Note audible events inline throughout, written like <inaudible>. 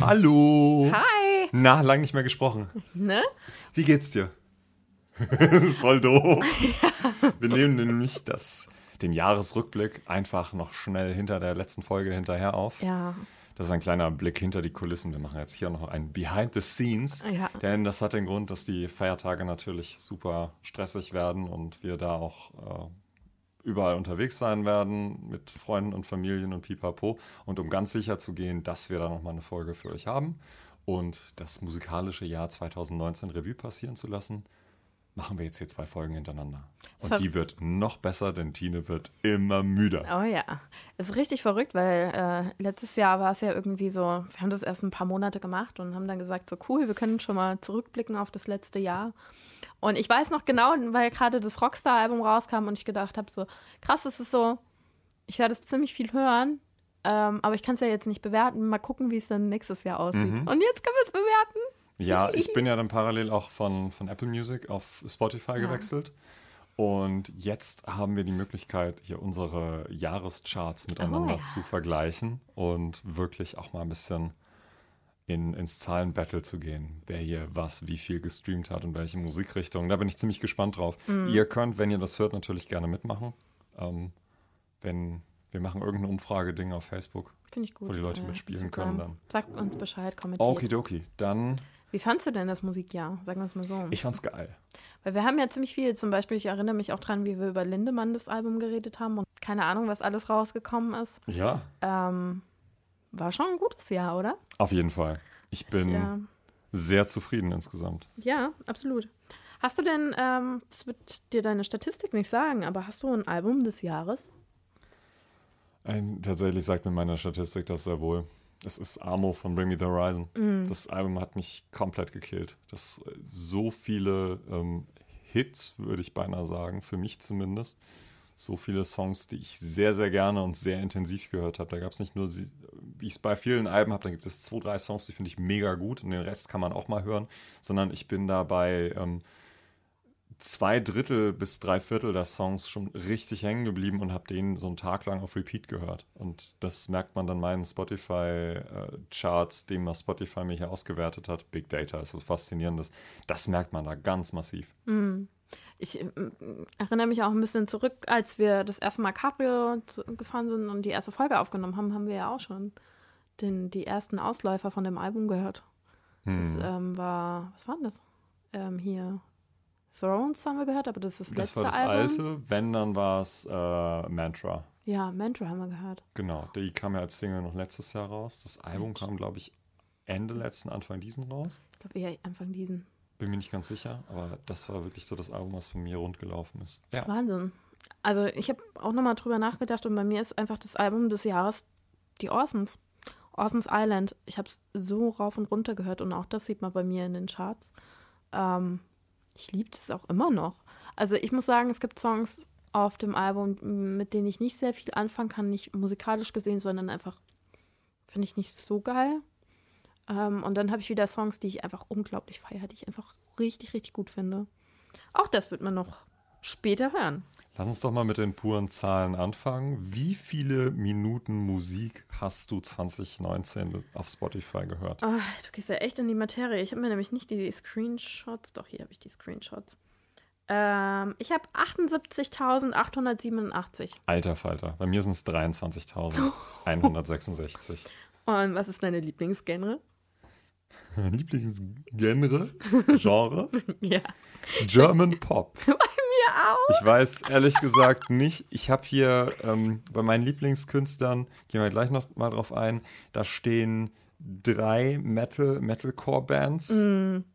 Hallo. Hi. Na, lang nicht mehr gesprochen. Ne? Wie geht's dir? <laughs> voll doof. <laughs> Wir nehmen nämlich das, den Jahresrückblick einfach noch schnell hinter der letzten Folge hinterher auf. Ja. Das ist ein kleiner Blick hinter die Kulissen. Wir machen jetzt hier noch ein Behind the Scenes. Ja. Denn das hat den Grund, dass die Feiertage natürlich super stressig werden und wir da auch äh, überall unterwegs sein werden mit Freunden und Familien und pipapo. Und um ganz sicher zu gehen, dass wir da nochmal eine Folge für euch haben und das musikalische Jahr 2019 Revue passieren zu lassen, machen wir jetzt hier zwei Folgen hintereinander. Das Und die wird noch besser, denn Tine wird immer müder. Oh ja. Es ist richtig verrückt, weil äh, letztes Jahr war es ja irgendwie so, wir haben das erst ein paar Monate gemacht und haben dann gesagt, so cool, wir können schon mal zurückblicken auf das letzte Jahr. Und ich weiß noch genau, weil gerade das Rockstar-Album rauskam und ich gedacht habe, so krass, es ist so, ich werde es ziemlich viel hören, ähm, aber ich kann es ja jetzt nicht bewerten. Mal gucken, wie es dann nächstes Jahr aussieht. Mhm. Und jetzt können wir es bewerten. Ja, <laughs> ich bin ja dann parallel auch von, von Apple Music auf Spotify gewechselt. Und jetzt haben wir die Möglichkeit, hier unsere Jahrescharts miteinander Oh ja. zu vergleichen und wirklich auch mal ein bisschen in, ins Zahlenbattle zu gehen, wer hier was, wie viel gestreamt hat und welche Musikrichtung. Da bin ich ziemlich gespannt drauf. Mhm. Ihr könnt, wenn ihr das hört, natürlich gerne mitmachen. Ähm, wenn wir machen irgendeine Umfrage-Ding auf Facebook. Finde ich gut. Wo die Leute Äh, mitspielen können dann. Sagt uns Bescheid, kommentiert. Okidoki, dann, Wie fandst du denn das Musikjahr? Sagen wir es mal so. ich fand's geil. Weil wir haben ja ziemlich viel, zum Beispiel, ich erinnere mich auch dran, wie wir über Lindemann das Album geredet haben und keine Ahnung, was alles rausgekommen ist. Ja, Ähm, war schon ein gutes Jahr, oder? Auf jeden Fall. Ich bin Ja, sehr zufrieden insgesamt. ja absolut. Hast du denn, ähm, das wird dir deine Statistik nicht sagen, aber hast du ein Album des Jahres? Ein, tatsächlich sagt mir meine Statistik das sehr wohl. Es ist Amo von Bring Me the Horizon. Das Album hat mich komplett gekillt. Das so viele ähm, Hits, würde ich beinahe sagen, für mich zumindest. So viele Songs, die ich sehr, sehr gerne und sehr intensiv gehört habe. Da gab es nicht nur, wie ich es bei vielen Alben habe, da gibt es zwei, drei Songs, die finde ich mega gut und den Rest kann man auch mal hören. Sondern ich bin da bei ähm, zwei Drittel bis drei Viertel der Songs schon richtig hängen geblieben und habe den so einen Tag lang auf Repeat gehört. Und das merkt man dann meinen Spotify-Charts, dem was Spotify mir hier ausgewertet hat. Big Data ist was Faszinierendes. Das merkt man da ganz massiv. Ich ähm, erinnere mich auch ein bisschen zurück, als wir das erste Mal Cabrio zu- gefahren sind und die erste Folge aufgenommen haben, haben wir ja auch schon den, die ersten Ausläufer von dem Album gehört. Das Hm. ähm, war, was war denn das? Ähm, hier Thrones haben wir gehört, aber das ist das, das letzte war das Album. alte. Wenn, dann war es äh, Mantra. Ja, Mantra haben wir gehört. Genau, die kam ja als Single noch letztes Jahr raus. Das Album kam, glaube ich, Ende letzten, Anfang diesen raus. Ich glaube eher Anfang diesen. Bin mir nicht ganz sicher, aber das war wirklich so das Album, was bei mir rund gelaufen ist. Ja. Wahnsinn. Also ich habe auch nochmal drüber nachgedacht und bei mir ist einfach das Album des Jahres die Orsons. Orsons Island. Ich habe es so rauf und runter gehört und auch das sieht man bei mir in den Charts. Ähm, ich liebe es auch immer noch. Also ich muss sagen, es gibt Songs auf dem Album, mit denen ich nicht sehr viel anfangen kann, nicht musikalisch gesehen, sondern einfach finde ich nicht so geil. Ähm, und dann habe ich wieder Songs, die ich einfach unglaublich feiere, die ich einfach richtig, richtig gut finde. Auch das wird man noch später hören. Lass uns doch mal mit den puren Zahlen anfangen. Wie viele Minuten Musik hast du 2019 auf Spotify gehört? Ah, du gehst ja echt in die Materie. Ich habe mir nämlich nicht die Screenshots. Doch, hier habe ich die Screenshots. Ähm, ich habe 78.887. Alter Falter, bei mir sind es 23.166. Und was ist deine Lieblingsgenre? Lieblingsgenre? Genre? <laughs> Ja. German Pop. <laughs> Auch. Ich weiß ehrlich gesagt nicht. Ich habe hier ähm, bei meinen Lieblingskünstlern, gehen wir gleich noch mal drauf ein, da stehen drei Metal, Metalcore-Bands,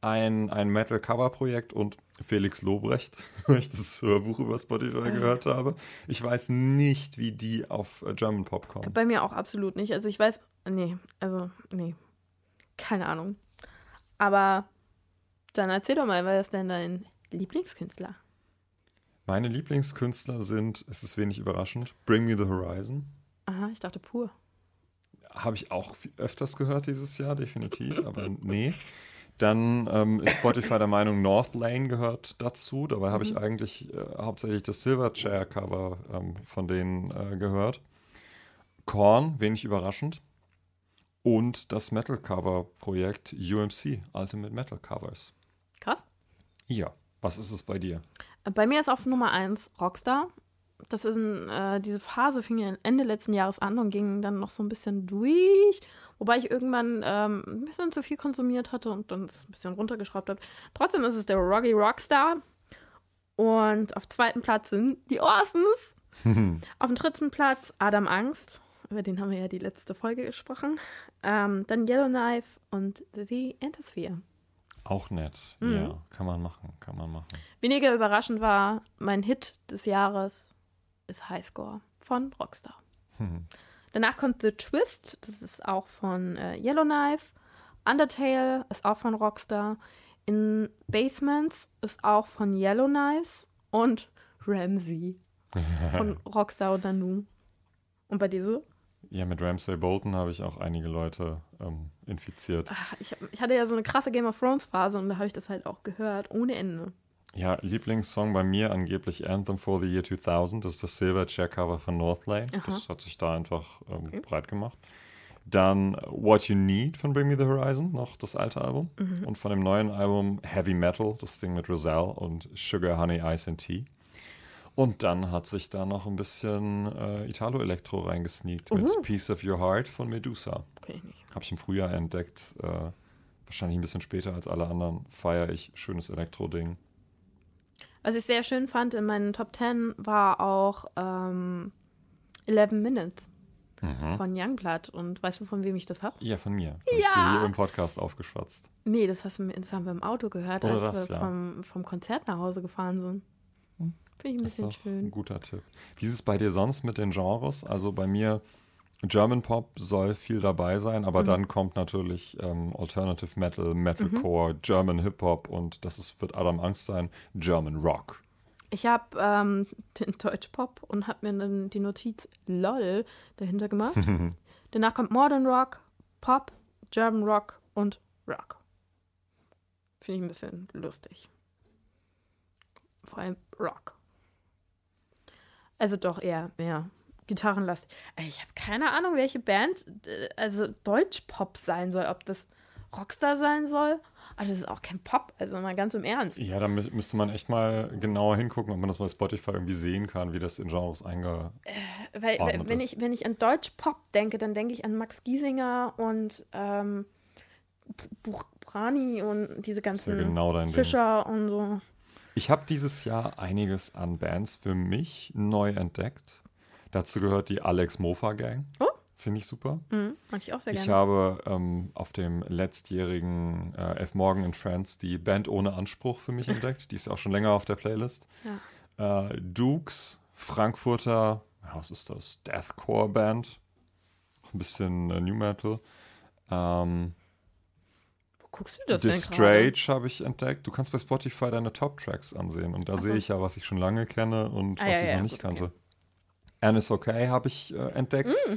ein, ein Metal-Cover-Projekt und Felix Lobrecht, <laughs> weil ich das Hörbuch über Spotify gehört habe. Ich weiß nicht, wie die auf äh, German Pop kommen. Bei mir auch absolut nicht. Also ich weiß, nee, also nee, keine Ahnung. Aber dann erzähl doch mal, wer ist denn dein Lieblingskünstler? Meine Lieblingskünstler sind, es ist wenig überraschend, Bring Me the Horizon. Aha, ich dachte pur. Habe ich auch öfters gehört dieses Jahr, definitiv, aber nee. Dann ähm, ist Spotify der Meinung, North Lane gehört dazu. Dabei habe ich eigentlich äh, hauptsächlich das Silverchair-Cover ähm, von denen äh, gehört. Korn, wenig überraschend. und das Metal Cover Projekt UMC, Ultimate Metal Covers. Krass. Ja, was ist es bei dir? Bei mir ist auf Nummer 1 Rockstar. Das ist ein, äh, diese Phase fing ja Ende letzten Jahres an und ging dann noch so ein bisschen durch, wobei ich irgendwann ähm, ein bisschen zu viel konsumiert hatte und dann es ein bisschen runtergeschraubt habe. Trotzdem ist es der Roggy Rockstar. Und auf zweiten Platz sind die Orsons. <laughs> auf dem dritten Platz Adam Angst. Über den haben wir ja die letzte Folge gesprochen. Ähm, dann Yellowknife und The Entosphere. Auch nett. Mhm. Ja, kann man machen, kann man machen. Weniger überraschend war, mein Hit des Jahres ist Highscore von Rockstar. Mhm. Danach kommt The Twist, das ist auch von äh, Yellowknife. Undertale ist auch von Rockstar. In Basements ist auch von Yellowknife und Ramsey <laughs> von Rockstar und Nanu. Und bei dir so? Ja, mit Ramsay Bolton habe ich auch einige Leute ähm, infiziert. Ach, ich, ich, hatte ja so eine krasse Game of Thrones Phase und da habe ich das halt auch gehört, ohne Ende. Ja, Lieblingssong bei mir angeblich Anthem for the Year 2000. Das ist das Silver Chair Cover von Northlane. Aha. Das hat sich da einfach ähm, okay. breit gemacht. Dann What You Need von Bring Me the Horizon, noch das alte Album. Mhm. Und von dem neuen Album Heavy Metal, das Ding mit Roselle und Sugar, Honey, Ice and Tea. Und dann hat sich da noch ein bisschen äh, Italo-Elektro reingesneakt -huh. mit Piece of Your Heart von Medusa. Okay, Habe ich im Frühjahr entdeckt. Äh, wahrscheinlich ein bisschen später als alle anderen. Feiere ich. Schönes Elektro-Ding. Was ich sehr schön fand in meinen Top 10 war auch ähm, 11 Minutes mhm. von Youngblood. Und weißt du, von wem ich das habe? Ja, von mir. Hab ja. ich dir hier im Podcast aufgeschwatzt. Nee, das, hast du, das haben wir im Auto gehört, Oder als das, wir ja. vom, vom Konzert nach Hause gefahren sind. Finde ich ein das bisschen ist schön. Ein guter Tipp. Wie ist es bei dir sonst mit den Genres? Also bei mir, German Pop soll viel dabei sein, aber mhm. dann kommt natürlich ähm, Alternative Metal, Metalcore, mhm. German Hip Hop und das ist, wird Adam Angst sein, German Rock. Ich habe ähm, den Deutschpop und habe mir dann die Notiz LOL dahinter gemacht. <laughs> Danach kommt Modern Rock, Pop, German Rock und Rock. Finde ich ein bisschen lustig. Vor allem Rock. Also doch eher mehr Gitarrenlastig. Ich habe keine Ahnung, welche Band, äh, also Deutschpop sein soll, ob das Rockstar sein soll. Aber das ist auch kein Pop, also mal ganz im Ernst. Ja, da müsste man echt mal genauer hingucken, ob man das bei Spotify irgendwie sehen kann, wie das in Genres eingeordnet äh, weil, wenn ist. Ich, wenn ich an Deutschpop denke, dann denke ich an Max Giesinger und ähm, Brani und diese ganzen ja genau Fischer Ding. und so. Ich habe dieses Jahr einiges an Bands für mich neu entdeckt. Dazu gehört die Alex Mofa Gang. Oh. Finde ich super. Mhm, mag ich auch sehr gerne. Ich habe ähm, auf dem letztjährigen äh, F. Morgan in France die Band ohne Anspruch für mich <laughs> entdeckt. Die ist auch schon länger auf der Playlist. Ja. Äh, Dukes, Frankfurter, was ist das? Deathcore Band. Ein bisschen äh, New Metal. Ähm, guckst du das Distrage habe ich entdeckt. Du kannst bei Spotify deine Top-Tracks ansehen und da sehe ich ja, was ich schon lange kenne und ah, was ja, ich ja, noch nicht gut, kannte. Okay. And is Okay habe ich äh, entdeckt. Mm.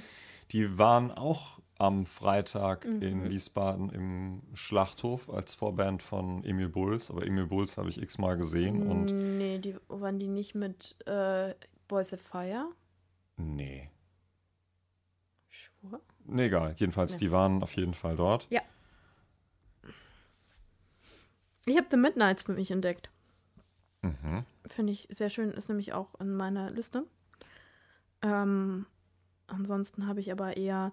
Die waren auch am Freitag mhm. in Wiesbaden im Schlachthof als Vorband von Emil Bulls. Aber Emil Bulls habe ich x-mal gesehen. Und nee, die, waren die nicht mit äh, Boys of Fire? Nee. Schwur? Nee, egal. Jedenfalls, nee. die waren auf jeden Fall dort. Ja. Ich habe The Midnights für mich entdeckt. Mhm. Finde ich sehr schön, ist nämlich auch in meiner Liste. Ähm, ansonsten habe ich aber eher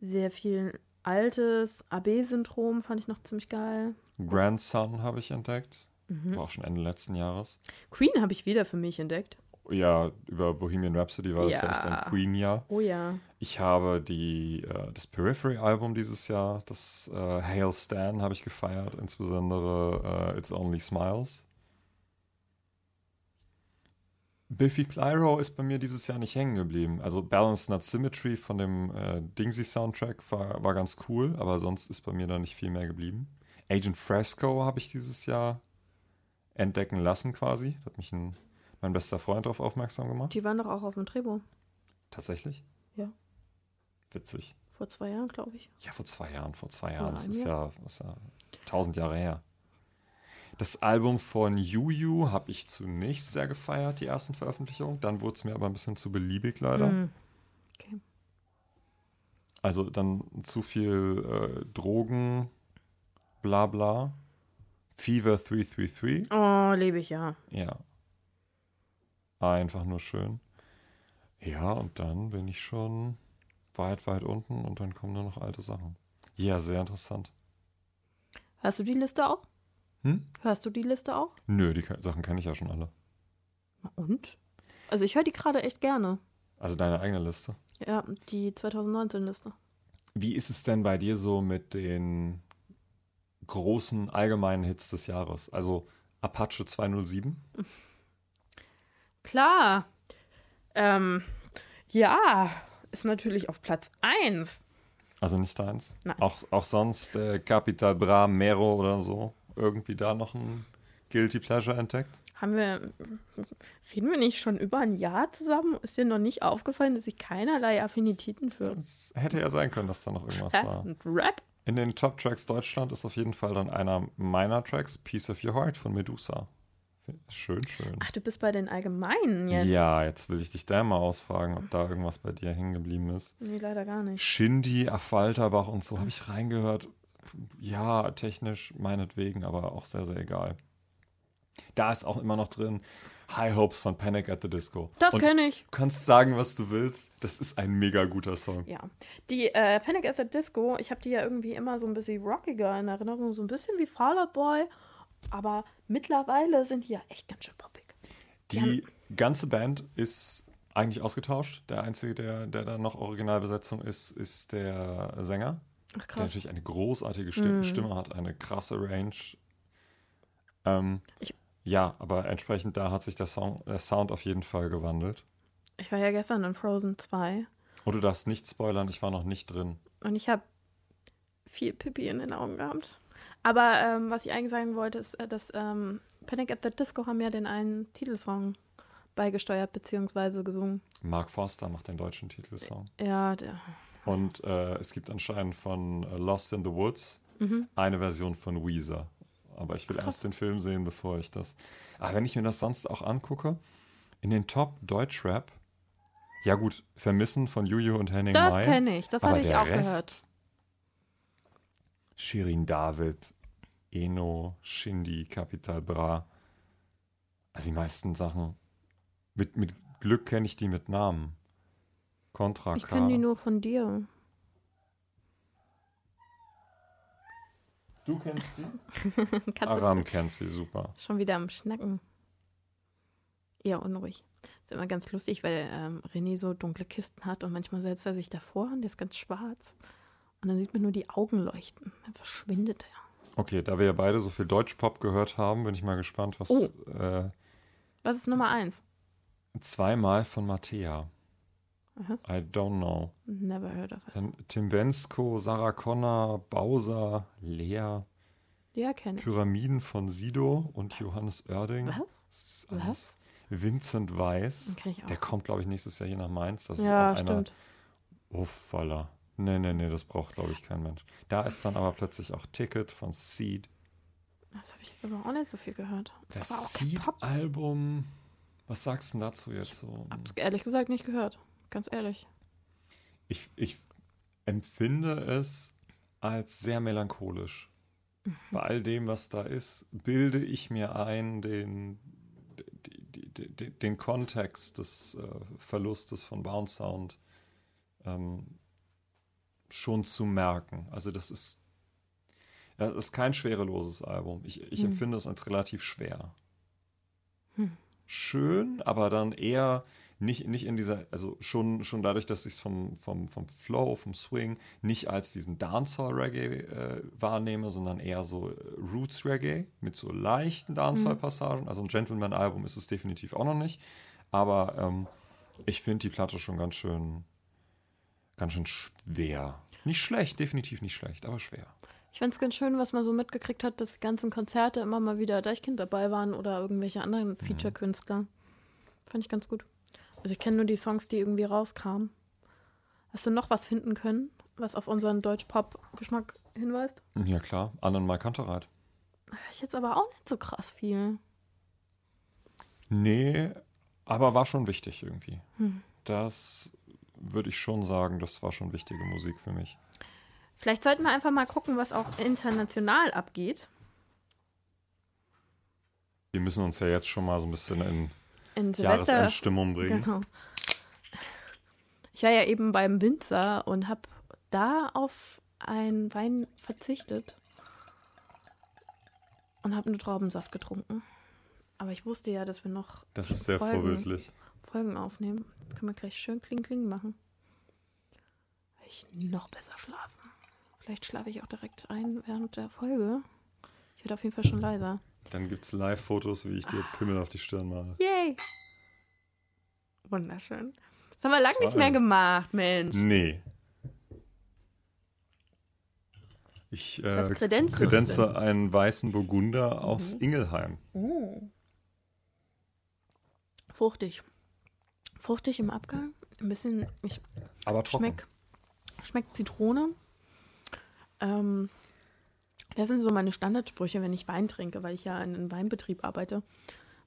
sehr viel altes AB-Syndrom, fand ich noch ziemlich geil. Grandson habe ich entdeckt. Mhm. War auch schon Ende letzten Jahres. Queen habe ich wieder für mich entdeckt. Ja, über Bohemian Rhapsody war das ja, ja echt ein Queen-Jahr. Oh ja. Ich habe die, äh, das Periphery-Album dieses Jahr, das äh, Hail Stan, habe ich gefeiert, insbesondere äh, It's Only Smiles. Biffy Clyro ist bei mir dieses Jahr nicht hängen geblieben. Also Balance Not Symmetry von dem äh, Dingsy-Soundtrack war, war ganz cool, aber sonst ist bei mir da nicht viel mehr geblieben. Agent Fresco habe ich dieses Jahr entdecken lassen quasi. Hat mich ein mein bester Freund darauf aufmerksam gemacht. Die waren doch auch auf dem Trebo. Tatsächlich? Ja. Witzig. Vor zwei Jahren, glaube ich. Ja, vor zwei Jahren, vor zwei Jahren. Das ist, ja, das ist ja tausend Jahre her. Das Album von Yu habe ich zunächst sehr gefeiert, die ersten Veröffentlichungen. Dann wurde es mir aber ein bisschen zu beliebig, leider. Mm. Okay. Also dann zu viel äh, Drogen, bla bla. Fever 333. Oh, lebe ich ja. Ja. Einfach nur schön. Ja, und dann bin ich schon weit, weit unten und dann kommen nur noch alte Sachen. Ja, sehr interessant. Hörst du die Liste auch? Hm? Hörst du die Liste auch? Nö, die Sachen kenne ich ja schon alle. Na Und? Also ich höre die gerade echt gerne. Also deine eigene Liste. Ja, die 2019-Liste. Wie ist es denn bei dir so mit den großen allgemeinen Hits des Jahres? Also Apache 207? <laughs> Klar. Ähm, ja, ist natürlich auf Platz 1. Also nicht deins? Nein. Auch, auch sonst äh, Capital Bra, Mero oder so? Irgendwie da noch ein Guilty Pleasure entdeckt? Haben wir, reden wir nicht schon über ein Jahr zusammen? Ist dir noch nicht aufgefallen, dass ich keinerlei Affinitäten für Es hätte ja sein können, dass da noch irgendwas Rap war. und Rap? In den Top Tracks Deutschland ist auf jeden Fall dann einer meiner Tracks, Piece of Your Heart von Medusa. Schön, schön. Ach, du bist bei den Allgemeinen jetzt? Ja, jetzt will ich dich da mal ausfragen, ob da irgendwas bei dir hängen geblieben ist. Nee, leider gar nicht. Shindy, Affalterbach und so habe ich reingehört. Ja, technisch meinetwegen, aber auch sehr, sehr egal. Da ist auch immer noch drin High Hopes von Panic at the Disco. Das kenne ich. Du kannst sagen, was du willst. Das ist ein mega guter Song. Ja. Die äh, Panic at the Disco, ich habe die ja irgendwie immer so ein bisschen rockiger in Erinnerung, so ein bisschen wie Fall Out Boy. Aber mittlerweile sind die ja echt ganz schön poppig. Die ganze Band ist eigentlich ausgetauscht. Der einzige, der, der da noch Originalbesetzung ist, ist der Sänger. Ach Der natürlich eine großartige Stimme, Mhm. Stimme hat, eine krasse Range. Ähm, Ich- ja, aber entsprechend da hat sich der, Song, der Sound auf jeden Fall gewandelt. Ich war ja gestern in Frozen 2 Und du darfst nicht spoilern, ich war noch nicht drin. und ich habe viel Pipi in den Augen gehabt. Aber ähm, was ich eigentlich sagen wollte, ist, äh, dass ähm, Panic at the Disco haben ja den einen Titelsong beigesteuert bzw. gesungen. Mark Forster macht den deutschen Titelsong. Ja, der, Und äh, es gibt anscheinend von äh, Lost in the Woods mhm. eine Version von Weezer. Aber ich will Krass. erst den Film sehen, bevor ich das. Aber wenn ich mir das sonst auch angucke, in den Top Deutschrap, ja gut, Vermissen von Juju und Henning das kenne ich, das hatte ich auch Rest, gehört. Shirin David, Eno, Shindy, Capital Bra. Also die meisten Sachen. Mit, mit Glück kenne ich die mit Namen. Contra Ich K. kenne die nur von dir. Du kennst die? <laughs> Aram kennt sie, super. Schon wieder am Schnacken. Eher unruhig. Ist immer ganz lustig, weil ähm, René so dunkle Kisten hat und manchmal setzt er sich davor und der ist ganz schwarz. Und dann sieht man nur die Augen leuchten. Dann verschwindet er. Okay, da wir ja beide so viel Deutschpop gehört haben, bin ich mal gespannt, was Oh. äh, Was ist Nummer eins? zweimal von Mattea. Aha. I don't know. Never heard of it. Dann Tim Bensko, Sarah Connor, Bowser, Lea, Ja, kenne ich. Pyramiden von Sido und Johannes Oerding. Was? Das Was? Vincent Weiss. Den kenne ich auch. Der kommt, glaube ich, nächstes Jahr hier nach Mainz. Das ja, ist auch einer. stimmt. Uffala. Nee, nee, nee, das braucht, glaube ich, kein Mensch. Da ist dann aber plötzlich auch Ticket von Seed. Das habe ich jetzt aber auch nicht so viel gehört. Das Pop. Seed-Album. Was sagst du denn dazu jetzt so? Hab's ehrlich gesagt nicht gehört. Ganz ehrlich. Ich, ich empfinde es als sehr melancholisch. Mhm. Bei all dem, was da ist, bilde ich mir ein, den, die, die, den Kontext des äh, Verlustes von Bounce Sound ähm, schon zu merken. Also das ist, das ist kein schwereloses Album. Ich, ich Hm. empfinde es als relativ schwer. Hm. Schön, aber dann eher nicht, nicht in dieser, also schon, schon dadurch, dass ich es vom, vom, vom Flow, vom Swing nicht als diesen Dancehall-Reggae äh, wahrnehme, sondern eher so äh, Roots-Reggae mit so leichten Dancehall-Passagen. Also ein Gentleman-Album ist es definitiv auch noch nicht. Aber ähm, ich finde die Platte schon ganz schön, ganz schön schwer. Nicht schlecht, definitiv nicht schlecht, aber schwer. Ich fand es ganz schön, was man so mitgekriegt hat, dass die ganzen Konzerte immer mal wieder Deichkind dabei waren oder irgendwelche anderen Feature-Künstler. Fand ich ganz gut. Also ich kenne nur die Songs, die irgendwie rauskamen. Hast du noch was finden können, was auf unseren Deutsch-Pop-Geschmack hinweist? Ja klar, Annen Mai Kantereit. Ich jetzt aber auch nicht so krass viel. Nee, aber war schon wichtig irgendwie. Hm. Das würde ich schon sagen, das war schon wichtige Musik für mich. Vielleicht sollten wir einfach mal gucken, was auch international abgeht. Wir müssen uns ja jetzt schon mal so ein bisschen in, In. Jahresendstimmung bringen. Genau. Ich war ja eben beim Winzer und habe da auf einen Wein verzichtet und habe nur Traubensaft getrunken. Aber ich wusste ja, dass wir noch Das ist sehr Folgen. vorbildlich. Folgen aufnehmen. Jetzt können wir gleich schön kling kling machen. Will ich noch besser schlafen. Vielleicht schlafe ich auch direkt ein während der Folge. Ich werde auf jeden Fall schon leiser. Dann gibt es Live-Fotos, wie ich dir Pimmel auf die Stirn male. Yay! Wunderschön. Das haben wir lange nicht mehr gemacht, Mensch. Nee. Ich äh, kredenze einen weißen Burgunder aus Mhm. Ingelheim. Fruchtig. Fruchtig im Abgang. Ein bisschen, ich Aber trocken. schmeck, schmeckt Zitrone. Ähm, das sind so meine Standardsprüche, wenn ich Wein trinke, weil ich ja in einem Weinbetrieb arbeite.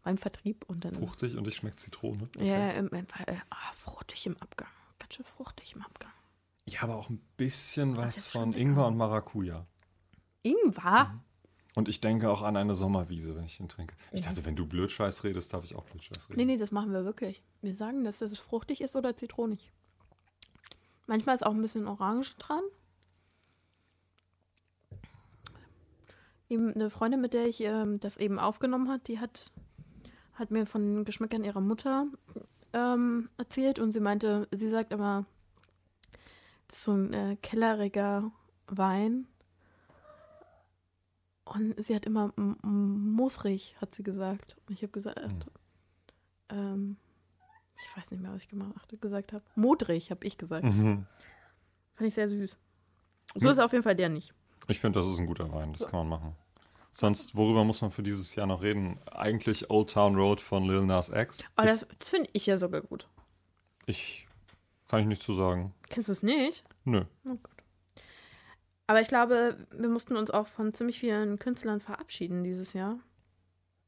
Weinvertrieb und dann. Fruchtig und ich schmeckt Zitrone. Ja, im, im, äh, ah, fruchtig im Abgang. Ganz schön fruchtig im Abgang. Ja, aber auch ein bisschen was von. Ingwer und Maracuja. Ingwer? Und ich denke auch an eine Sommerwiese, wenn ich den trinke. Ich dachte, wenn du Blödscheiß redest, darf ich auch Blödscheiß reden. Nee, nee, das machen wir wirklich. Wir sagen, dass das fruchtig ist oder zitronig. Manchmal ist auch ein bisschen Orange dran. Eben eine Freundin, mit der ich ähm, das eben aufgenommen hat, die hat, hat mir von Geschmäckern ihrer Mutter ähm, erzählt und sie meinte, sie sagt immer, das ist so ein äh, kelleriger Wein. Und sie hat immer m- m- musrig, hat sie gesagt. Und ich habe gesagt, ähm, ich weiß nicht mehr, was ich gemacht, gesagt habe. Modrig, habe ich gesagt. Mhm. Fand ich sehr süß. So Hm. ist auf jeden Fall der nicht. Ich finde, das ist ein guter Wein. Das kann man machen. Sonst, worüber muss man für dieses Jahr noch reden? Eigentlich Old Town Road von Lil Nas X. Ist- das, das finde ich ja sogar gut. ich kann ich nicht zu sagen. Kennst du es nicht? Nö. Oh. Aber ich glaube, wir mussten uns auch von ziemlich vielen Künstlern verabschieden dieses Jahr.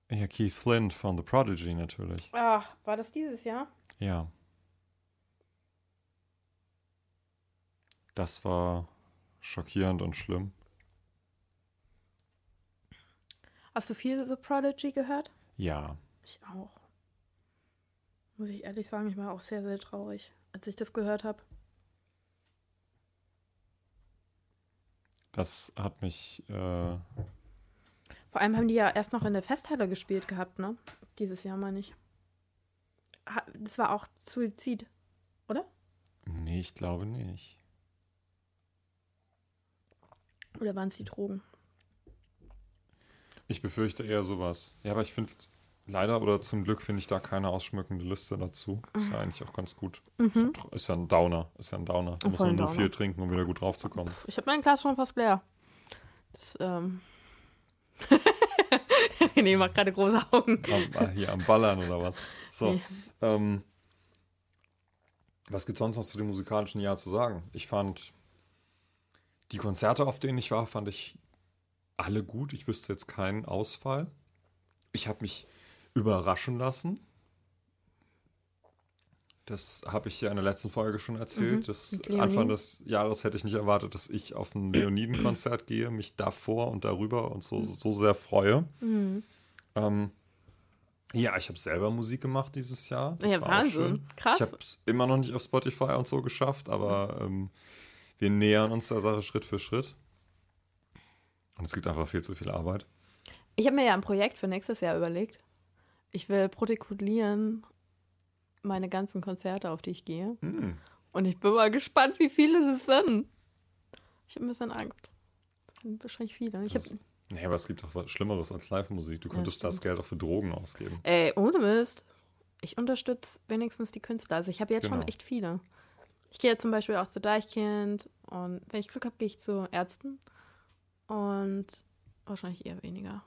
Ja, Keith Flint von The Prodigy natürlich. Ach, war das dieses Jahr? Ja. Das war schockierend und schlimm. Hast du viel The Prodigy gehört? Ja. Ich auch. Muss ich ehrlich sagen, ich war auch sehr, sehr traurig, als ich das gehört habe. Das hat mich. Äh, Vor allem haben die ja erst noch in der Festhalle gespielt gehabt, ne? Dieses Jahr meine ich. Das war auch Suizid, oder? nee, ich glaube nicht. Oder waren es die Drogen? Ich befürchte eher sowas. Ja, aber ich finde, leider oder zum Glück finde ich da keine ausschmückende Liste dazu. Ist ja eigentlich auch ganz gut. Ist, ja, tr- ist ja ein Downer. Ist ja ein Downer. Da muss man nur Downer. viel trinken, um wieder gut draufzukommen. Ich habe mein Glas schon fast leer. Das, ähm. <laughs> nee, macht gerade große Augen. Am, ah, hier am Ballern oder was? So. Nee. Ähm, was gibt sonst noch zu dem musikalischen Jahr zu sagen? Ich fand die Konzerte, auf denen ich war, fand ich alle gut. Ich wüsste jetzt keinen Ausfall. Ich habe mich überraschen lassen. Das habe ich ja in der letzten Folge schon erzählt. Mhm. Anfang des Jahres hätte ich nicht erwartet, dass ich auf ein Leoniden-Konzert gehe, mich davor und darüber und so, so sehr freue. Mhm. Ähm, ja, ich habe selber Musik gemacht dieses Jahr. Das Ja, war auch Wahnsinn. schön. Krass. Ich habe es immer noch nicht auf Spotify und so geschafft, aber ähm, wir nähern uns der Sache Schritt für Schritt. Und es gibt einfach viel zu viel Arbeit. Ich habe mir ja ein Projekt für nächstes Jahr überlegt. Ich will protokollieren meine ganzen Konzerte, auf die ich gehe. Hm. Und ich bin mal gespannt, wie viele das sind. Ich habe ein bisschen Angst. Das sind wahrscheinlich viele. Ich hab, Das- Nee, aber es gibt auch was Schlimmeres als Live-Musik. Du Ja, könntest das stimmt. Geld auch für Drogen ausgeben. ey, ohne Mist. Ich unterstütze wenigstens die Künstler. Also ich habe jetzt schon Genau. echt viele. Ich gehe jetzt zum Beispiel auch zu Deichkind und wenn ich Glück habe, gehe ich zu Ärzten. Und wahrscheinlich eher weniger.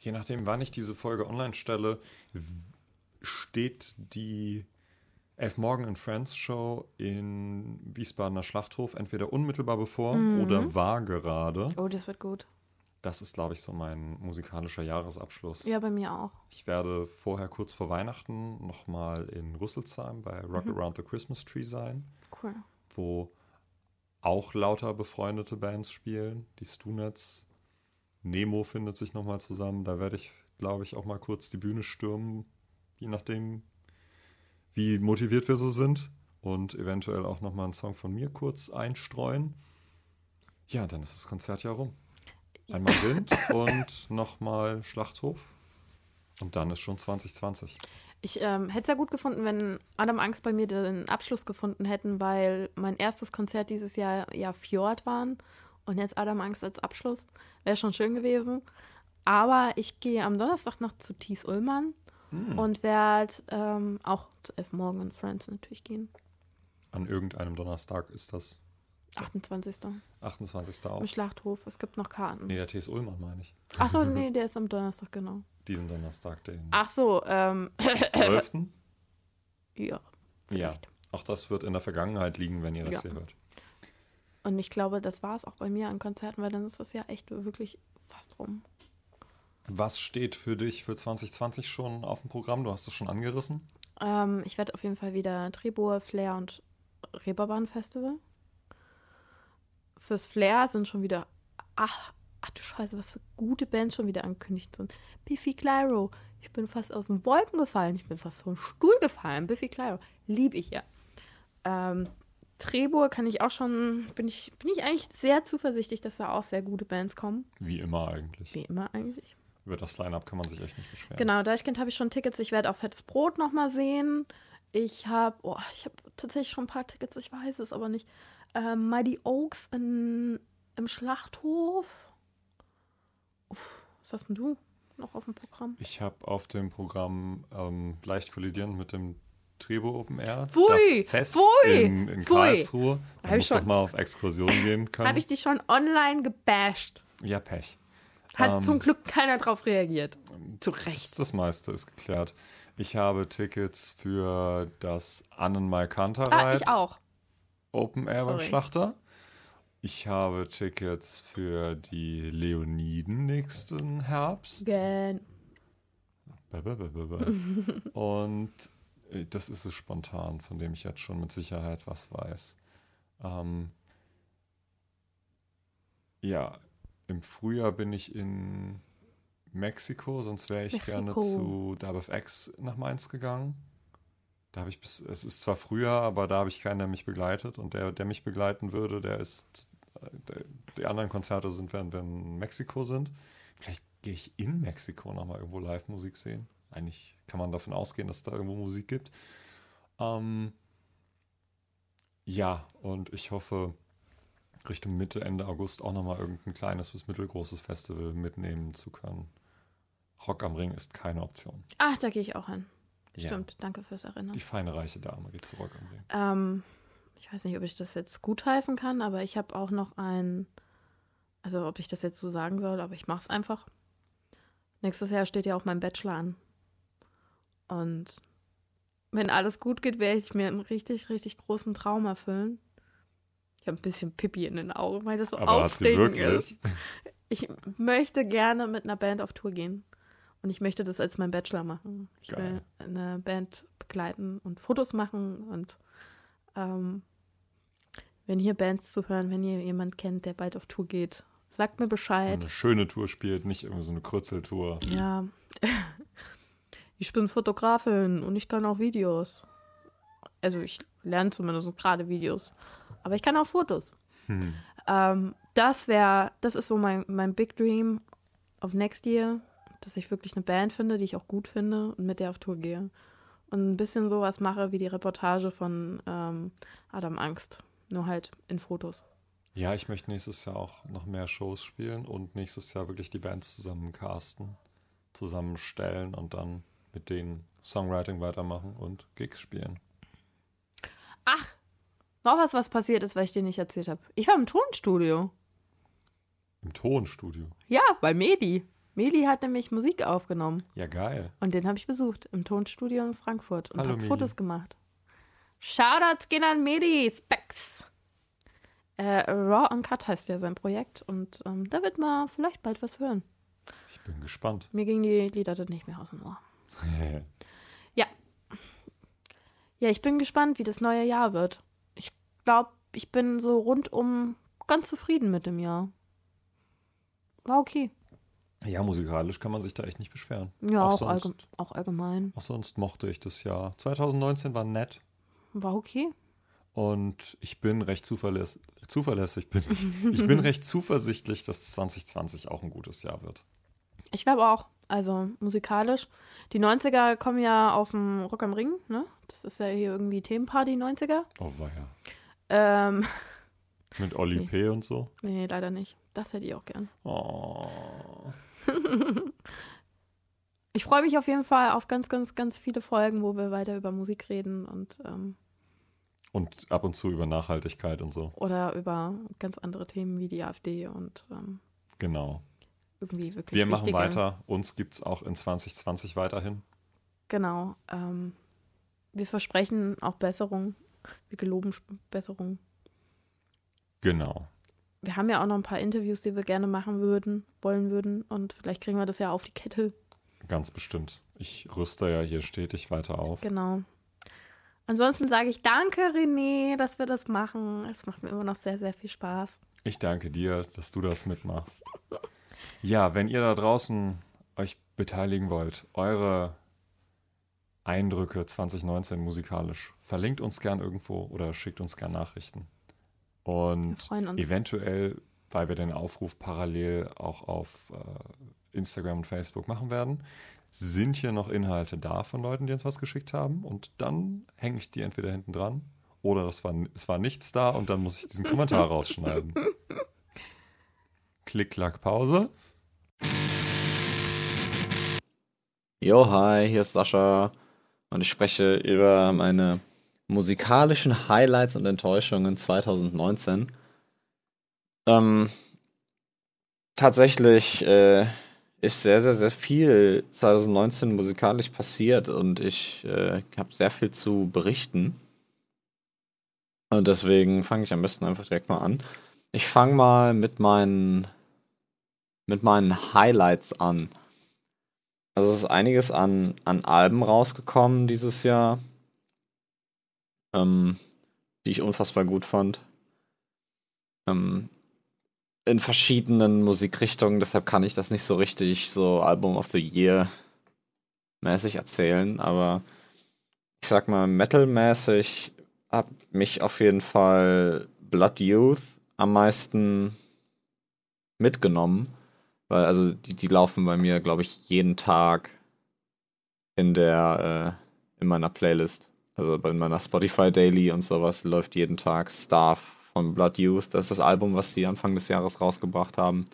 Je nachdem, wann ich diese Folge online stelle, steht die Elf Morgen in Friends Show in Wiesbadener Schlachthof entweder unmittelbar bevor Mhm. oder war gerade. Oh, das wird gut. das ist, glaube ich, so mein musikalischer Jahresabschluss. Ja, bei mir auch. Ich werde vorher kurz vor Weihnachten nochmal in Rüsselsheim bei Rock Mhm. Around the Christmas Tree sein, Cool. wo auch lauter befreundete Bands spielen. Die Stunets, Nemo findet sich nochmal zusammen. Da werde ich, glaube ich, auch mal kurz die Bühne stürmen, je nachdem, wie motiviert wir so sind. Und eventuell auch nochmal einen Song von mir kurz einstreuen. Ja, dann ist das Konzert ja rum. Einmal <laughs> Wind und nochmal Schlachthof. Und dann ist schon 2020. Ich ähm, hätte es ja gut gefunden, wenn Adam Angst bei mir den Abschluss gefunden hätten, weil mein erstes Konzert dieses Jahr ja Fjord waren und jetzt Adam Angst als Abschluss. Wäre schon schön gewesen. Aber ich gehe am Donnerstag noch zu Thies Ullmann und werde ähm, auch zu F. Morgan und Friends natürlich gehen. An irgendeinem Donnerstag ist das 28. 28. auch. im Schlachthof. Es gibt noch Karten. Nee, der TS Ullmann meine ich. Ach so, <laughs> nee, der ist am Donnerstag, genau. Diesen Donnerstag, den Ach so, ähm, 12. <laughs> ja. ja, auch das wird in der Vergangenheit liegen, wenn ihr das Ja. hier hört. Und ich glaube, das war es auch bei mir an Konzerten, weil dann ist das ja echt wirklich fast rum. Was steht für dich für 2020 schon auf dem Programm? Du hast es schon angerissen. Ähm, ich werde auf jeden Fall wieder Trebur, Flair und Reeperbahn Festival. Fürs Flair sind schon wieder, ach, ach du Scheiße, was für gute Bands schon wieder angekündigt sind. Biffy Clyro, ich bin fast aus den Wolken gefallen, ich bin fast vom Stuhl gefallen. Biffy Clyro, liebe ich ja. Ähm, Trebur kann ich auch schon, bin ich, bin ich eigentlich sehr zuversichtlich, dass da auch sehr gute Bands kommen. Wie immer eigentlich. Wie immer eigentlich. Über das Line-Up kann man sich echt nicht beschweren. Genau, Deichkind habe ich schon Tickets. Ich werde auch Fettes Brot nochmal sehen. Ich habe, oh, ich habe tatsächlich schon ein paar Tickets, ich weiß es aber nicht. Ähm, Mighty Oaks in, im Schlachthof. Uff, was hast denn du noch auf dem Programm? Ich habe auf dem Programm ähm, leicht kollidierend mit dem Trebo Open Air. Pfui, das Fest pfui, in, in pfui. Karlsruhe. Da Hab ich muss doch mal auf Exkursion gehen können. Habe ich die schon online gebasht? ja, Pech. Hat Ähm, zum Glück keiner drauf reagiert. Zu Das, Recht. das meiste ist geklärt. Ich habe Tickets für das Annenmai Ah, ich auch. Open Air beim Sorry. Schlachter. Ich habe Tickets für die Leoniden nächsten Herbst. Gen. <laughs> Und äh, das ist es spontan, von dem ich jetzt schon mit Sicherheit was weiß. Ähm, ja, im Frühjahr bin ich in Mexiko, sonst wäre ich gerne Mexiko. zu WFX nach Mainz gegangen. Da habe ich bis, es ist zwar Frühjahr, aber da habe ich keinen, der mich begleitet. Und der, der mich begleiten würde, der ist, der, die anderen Konzerte sind, wenn wir in Mexiko sind. Vielleicht gehe ich in Mexiko nochmal irgendwo Live-Musik sehen. Eigentlich kann man davon ausgehen, dass es da irgendwo Musik gibt. Ähm, ja, und ich hoffe, Richtung Mitte, Ende August auch nochmal irgendein kleines bis mittelgroßes Festival mitnehmen zu können. Rock am Ring ist keine Option. Ach, da gehe ich auch hin. Ja. Stimmt, danke fürs Erinnern. Die feine reiche Dame geht zu Rock am Ring. Ähm, ich weiß nicht, ob ich das jetzt gutheißen kann, aber ich habe auch noch ein, also ob ich das jetzt so sagen soll, aber ich mache es einfach. Nächstes Jahr steht ja auch mein Bachelor an. Und wenn alles gut geht, werde ich mir einen richtig, richtig großen Traum erfüllen. Ich habe ein bisschen Pipi in den Augen, weil das so Aber aufregend ist. Ich möchte gerne mit einer Band auf Tour gehen. Und ich möchte das als mein Bachelor machen. Ich Geil. will eine Band begleiten und Fotos machen. Und ähm, wenn hier Bands zuhören, wenn ihr jemand kennt, der bald auf Tour geht, sagt mir Bescheid. Eine schöne Tour spielt, nicht irgendwie so eine Kürzeltour. Ja. <laughs> ich bin Fotografin und ich kann auch Videos. Also ich lerne zumindest gerade Videos. Aber ich kann auch Fotos. Hm. Ähm, das wäre, das ist so mein, mein Big Dream of next year, dass ich wirklich eine Band finde, die ich auch gut finde und mit der auf Tour gehe. Und ein bisschen sowas mache wie die Reportage von ähm, Adam Angst. Nur halt in Fotos. Ja, ich möchte nächstes Jahr auch noch mehr Shows spielen und nächstes Jahr wirklich die Bands zusammen casten, zusammenstellen und dann mit denen Songwriting weitermachen und Gigs spielen. Ach, noch was, was passiert ist, weil ich dir nicht erzählt habe. Ich war im Tonstudio. Im Tonstudio. Ja, bei Medi. Medi hat nämlich Musik aufgenommen. Ja, geil. Und den habe ich besucht im Tonstudio in Frankfurt und habe. Fotos gemacht. Shoutouts gehen an Medi, Specs. Äh, Raw Uncut heißt ja sein Projekt und ähm, da wird man vielleicht bald was hören. Ich bin gespannt. Mir gingen die Lieder dann nicht mehr aus dem Ohr. <laughs> ja. Ja, ich bin gespannt, wie das neue Jahr wird. Ich glaube, ich bin so rundum ganz zufrieden mit dem Jahr. War okay. Ja, musikalisch kann man sich da echt nicht beschweren. Ja, auch, auch, allgemein, auch allgemein. Auch sonst mochte ich das Jahr. 2019 war nett. War okay. Und ich bin recht zuverläss zuverlässig, bin ich. ich bin <laughs> recht zuversichtlich, dass 2020 auch ein gutes Jahr wird. Ich glaube auch. Also musikalisch. Die 90er kommen ja auf dem Rock am Ring, ne? Das ist ja hier irgendwie Themenparty 90er. Oh, war ja. Ähm, Mit Oli Nee. P. und so. nee, leider nicht. Das hätte ich auch gern. Oh. <laughs> Ich freue mich auf jeden Fall auf ganz, ganz, ganz viele Folgen, wo wir weiter über Musik reden und ähm, Und ab und zu über Nachhaltigkeit und so. oder über ganz andere Themen wie die AfD und ähm, Genau. irgendwie wirklich Wir machen weiter. Uns gibt es auch in 2020 weiterhin. Genau. Ähm, wir versprechen auch Besserung. Wir geloben Besserung. Genau. Wir haben ja auch noch ein paar Interviews, die wir gerne machen würden, wollen würden. Und vielleicht kriegen wir das ja auf die Kette. Ganz bestimmt. Ich rüste ja hier stetig weiter auf. Genau. Ansonsten sage ich danke, René, dass wir das machen. Es macht mir immer noch sehr, sehr viel Spaß. Ich danke dir, dass du das mitmachst. Ja, wenn ihr da draußen euch beteiligen wollt, eure Eindrücke 2019 musikalisch, verlinkt uns gern irgendwo oder schickt uns gern Nachrichten. Wir Und freuen uns. eventuell, weil wir den Aufruf parallel auch auf äh, Instagram und Facebook machen werden, sind hier noch Inhalte da von Leuten, die uns was geschickt haben. Und dann hänge ich die entweder hinten dran oder das war, es war nichts da und dann muss ich diesen Kommentar <laughs> rausschneiden. Klick, klack, Pause. Jo, hi, hier ist Sascha und ich spreche über meine musikalischen Highlights und Enttäuschungen 2019. Ähm, tatsächlich äh, ist sehr, sehr, sehr viel 2019 musikalisch passiert und ich äh, habe sehr viel zu berichten. Und deswegen fange ich am besten einfach direkt mal an. Ich fange mal mit meinen, mit meinen Highlights an. Also es ist einiges an, an Alben rausgekommen dieses Jahr, ähm, die ich unfassbar gut fand. Ähm, in verschiedenen Musikrichtungen, deshalb kann ich das nicht so richtig so Album of the Year mäßig erzählen, aber ich sag mal, metalmäßig hat mich auf jeden Fall Blood Youth am meisten mitgenommen. Weil, also, die, die laufen bei mir, glaube ich, jeden Tag in der, äh, in meiner Playlist. Also bei meiner Spotify Daily und sowas läuft jeden Tag Starve von Blood Youth. Das ist das Album, was die Anfang des Jahres rausgebracht haben.